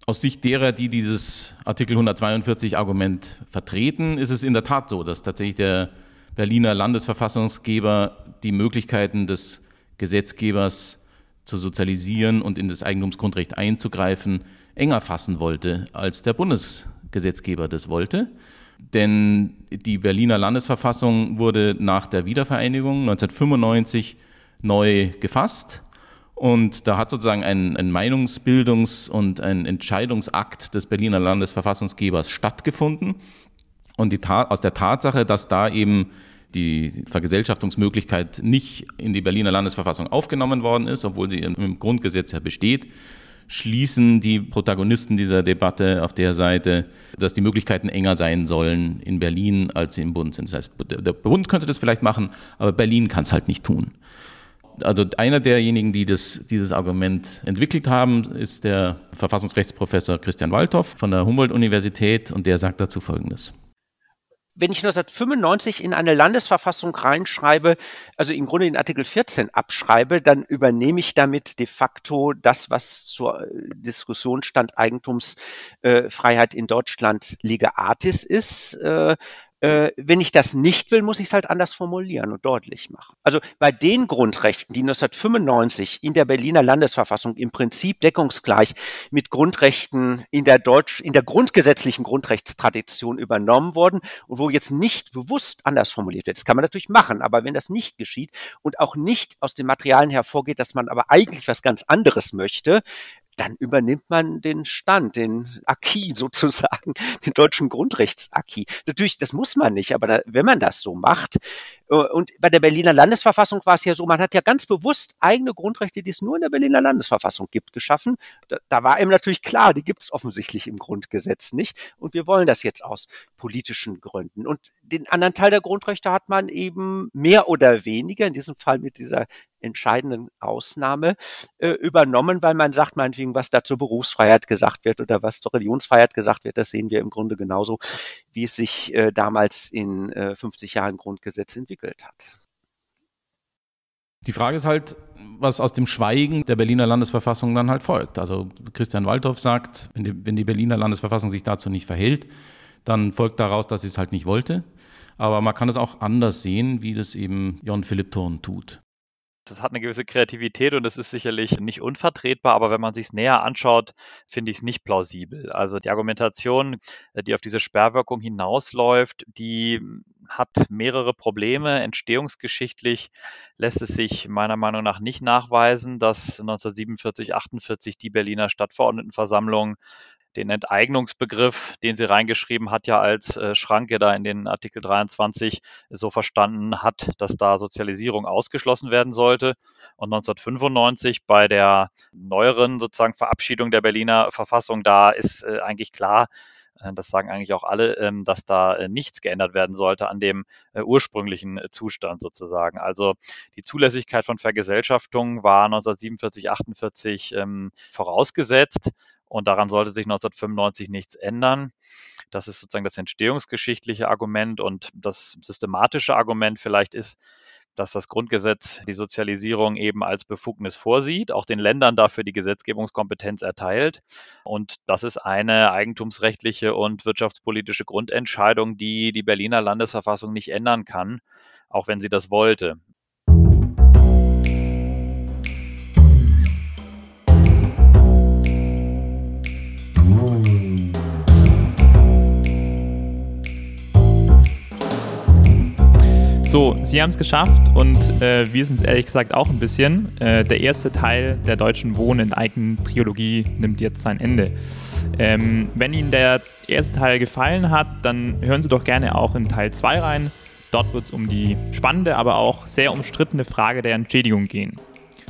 Aus Sicht derer, die dieses Artikel 142 Argument vertreten, ist es in der Tat so, dass tatsächlich der Berliner Landesverfassungsgeber die Möglichkeiten des Gesetzgebers zu sozialisieren und in das Eigentumsgrundrecht einzugreifen, enger fassen wollte, als der Bundesgesetzgeber das wollte. Denn die Berliner Landesverfassung wurde nach der Wiedervereinigung 1995 neu gefasst. Und da hat sozusagen ein, ein Meinungsbildungs- und ein Entscheidungsakt des Berliner Landesverfassungsgebers stattgefunden. Und aus der Tatsache, dass da eben die Vergesellschaftungsmöglichkeit nicht in die Berliner Landesverfassung aufgenommen worden ist, obwohl sie im Grundgesetz ja besteht, schließen die Protagonisten dieser Debatte auf der Seite, dass die Möglichkeiten enger sein sollen in Berlin, als sie im Bund sind. Das heißt, der Bund könnte das vielleicht machen, aber Berlin kann es halt nicht tun. Also einer derjenigen, die das, dieses Argument entwickelt haben, ist der Verfassungsrechtsprofessor Christian Waldhoff von der Humboldt-Universität und der sagt dazu Folgendes wenn ich 1995 in eine Landesverfassung reinschreibe, also im Grunde den Artikel 14 abschreibe, dann übernehme ich damit de facto das, was zur äh, Diskussion stand, Eigentumsfreiheit in Deutschland Liga Artis ist. Äh, wenn ich das nicht will, muss ich es halt anders formulieren und deutlich machen. Also bei den Grundrechten, die 1995 in der Berliner Landesverfassung im Prinzip deckungsgleich mit Grundrechten in der Deutsch, in der grundgesetzlichen Grundrechtstradition übernommen wurden und wo jetzt nicht bewusst anders formuliert wird. Das kann man natürlich machen, aber wenn das nicht geschieht und auch nicht aus den Materialien hervorgeht, dass man aber eigentlich was ganz anderes möchte, dann übernimmt man den Stand, den Acquis sozusagen, den deutschen Grundrechtsacquis. Natürlich, das muss man nicht, aber da, wenn man das so macht, äh, und bei der Berliner Landesverfassung war es ja so, man hat ja ganz bewusst eigene Grundrechte, die es nur in der Berliner Landesverfassung gibt, geschaffen. Da, da war ihm natürlich klar, die gibt es offensichtlich im Grundgesetz nicht. Und wir wollen das jetzt aus politischen Gründen. Und den anderen Teil der Grundrechte hat man eben mehr oder weniger, in diesem Fall mit dieser entscheidenden Ausnahme äh, übernommen, weil man sagt, meinetwegen, was da zur Berufsfreiheit gesagt wird oder was zur Religionsfreiheit gesagt wird, das sehen wir im Grunde genauso, wie es sich äh, damals in äh, 50 Jahren Grundgesetz entwickelt hat. Die Frage ist halt, was aus dem Schweigen der Berliner Landesverfassung dann halt folgt. Also Christian Waldhoff sagt, wenn die, wenn die Berliner Landesverfassung sich dazu nicht verhält, dann folgt daraus, dass sie es halt nicht wollte. Aber man kann es auch anders sehen, wie das eben Jon Philipp Thurn tut. Das hat eine gewisse Kreativität und es ist sicherlich nicht unvertretbar, aber wenn man sich es näher anschaut, finde ich es nicht plausibel. Also die Argumentation, äh, die auf diese Sperrwirkung hinausläuft, die hat mehrere Probleme. Entstehungsgeschichtlich lässt es sich meiner Meinung nach nicht nachweisen, dass 1947, 48 die Berliner Stadtverordnetenversammlung den Enteignungsbegriff, den sie reingeschrieben hat, ja als äh, Schranke da in den Artikel 23 so verstanden hat, dass da Sozialisierung ausgeschlossen werden sollte. Und 1995 bei der neueren sozusagen Verabschiedung der Berliner Verfassung, da ist äh, eigentlich klar, äh, das sagen eigentlich auch alle, ähm, dass da äh, nichts geändert werden sollte an dem äh, ursprünglichen Zustand sozusagen. Also die Zulässigkeit von Vergesellschaftung war 1947, 48 ähm, vorausgesetzt. Und daran sollte sich 1995 nichts ändern. Das ist sozusagen das entstehungsgeschichtliche Argument und das systematische Argument vielleicht ist, dass das Grundgesetz die Sozialisierung eben als Befugnis vorsieht, auch den Ländern dafür die Gesetzgebungskompetenz erteilt. Und das ist eine eigentumsrechtliche und wirtschaftspolitische Grundentscheidung, die die Berliner Landesverfassung nicht ändern kann, auch wenn sie das wollte. So, Sie haben es geschafft und äh, wir sind es ehrlich gesagt auch ein bisschen. Äh, der erste Teil der deutschen Wohnen in Triologie nimmt jetzt sein Ende. Ähm, wenn Ihnen der erste Teil gefallen hat, dann hören Sie doch gerne auch in Teil 2 rein. Dort wird es um die spannende, aber auch sehr umstrittene Frage der Entschädigung gehen.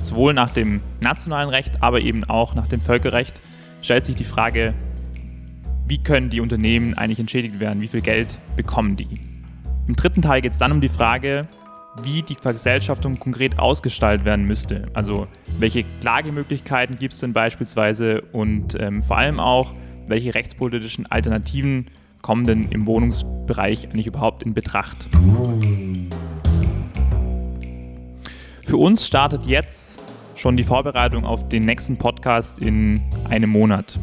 sowohl nach dem nationalen Recht, aber eben auch nach dem Völkerrecht, stellt sich die Frage, wie können die Unternehmen eigentlich entschädigt werden, wie viel Geld bekommen die. Im dritten Teil geht es dann um die Frage, wie die Vergesellschaftung konkret ausgestaltet werden müsste. Also welche Klagemöglichkeiten gibt es denn beispielsweise und ähm, vor allem auch, welche rechtspolitischen Alternativen kommen denn im Wohnungsbereich eigentlich überhaupt in Betracht. Für uns startet jetzt schon die Vorbereitung auf den nächsten Podcast in einem Monat.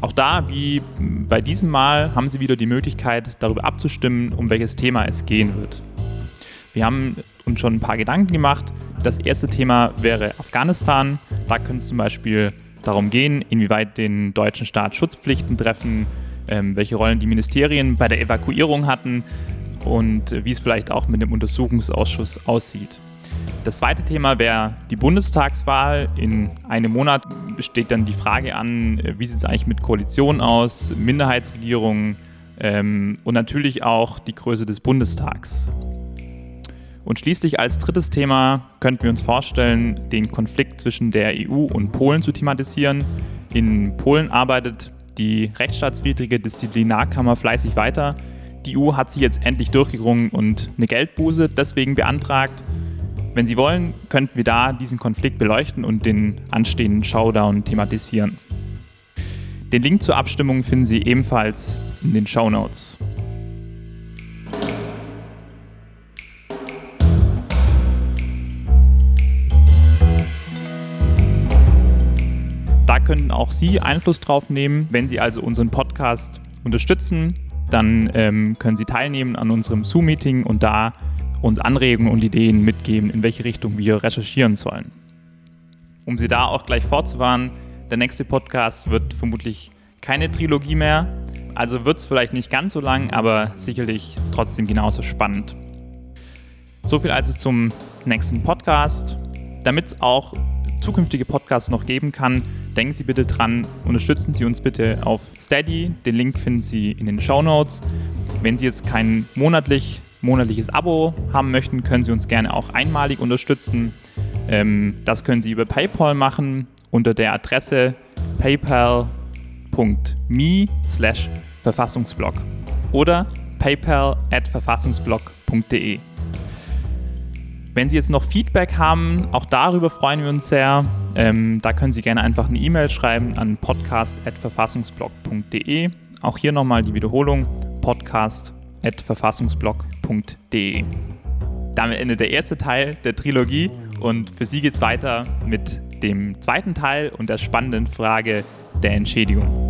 Auch da, wie bei diesem Mal, haben Sie wieder die Möglichkeit, darüber abzustimmen, um welches Thema es gehen wird. Wir haben uns schon ein paar Gedanken gemacht. Das erste Thema wäre Afghanistan. Da könnte es zum Beispiel darum gehen, inwieweit den deutschen Staat Schutzpflichten treffen, ähm, welche Rollen die Ministerien bei der Evakuierung hatten und wie es vielleicht auch mit dem Untersuchungsausschuss aussieht. Das zweite Thema wäre die Bundestagswahl. In einem Monat steht dann die Frage an, äh, wie sieht es eigentlich mit Koalitionen aus, Minderheitsregierungen ähm, und natürlich auch die Größe des Bundestags. Und schließlich als drittes Thema könnten wir uns vorstellen, den Konflikt zwischen der EU und Polen zu thematisieren. In Polen arbeitet die rechtsstaatswidrige Disziplinarkammer fleißig weiter. Die EU hat sich jetzt endlich durchgerungen und eine Geldbuße deswegen beantragt. Wenn Sie wollen, könnten wir da diesen Konflikt beleuchten und den anstehenden Showdown thematisieren. Den Link zur Abstimmung finden Sie ebenfalls in den Show Notes. Da können auch Sie Einfluss drauf nehmen. Wenn Sie also unseren Podcast unterstützen, dann ähm, können Sie teilnehmen an unserem Zoom-Meeting und da uns Anregungen und Ideen mitgeben, in welche Richtung wir recherchieren sollen. Um Sie da auch gleich vorzuwarnen, der nächste Podcast wird vermutlich keine Trilogie mehr, also wird es vielleicht nicht ganz so lang, aber sicherlich trotzdem genauso spannend. So viel also zum nächsten Podcast. Damit es auch zukünftige Podcasts noch geben kann, denken Sie bitte dran, unterstützen Sie uns bitte auf Steady. Den Link finden Sie in den Show Notes. Wenn Sie jetzt kein monatlich monatliches Abo haben möchten, können Sie uns gerne auch einmalig unterstützen. Ähm, das können Sie über PayPal machen unter der Adresse paypal.me slash Verfassungsblog oder paypal. Wenn Sie jetzt noch Feedback haben, auch darüber freuen wir uns sehr. Ähm, da können Sie gerne einfach eine E-Mail schreiben an podcast.verfassungsblog.de. Auch hier nochmal die Wiederholung: podcast.verfassungsblog.de www.ftf.de. Damit endet der erste Teil der Trilogie und für Sie geht es weiter mit dem zweiten Teil und der spannenden Frage der Entschädigung.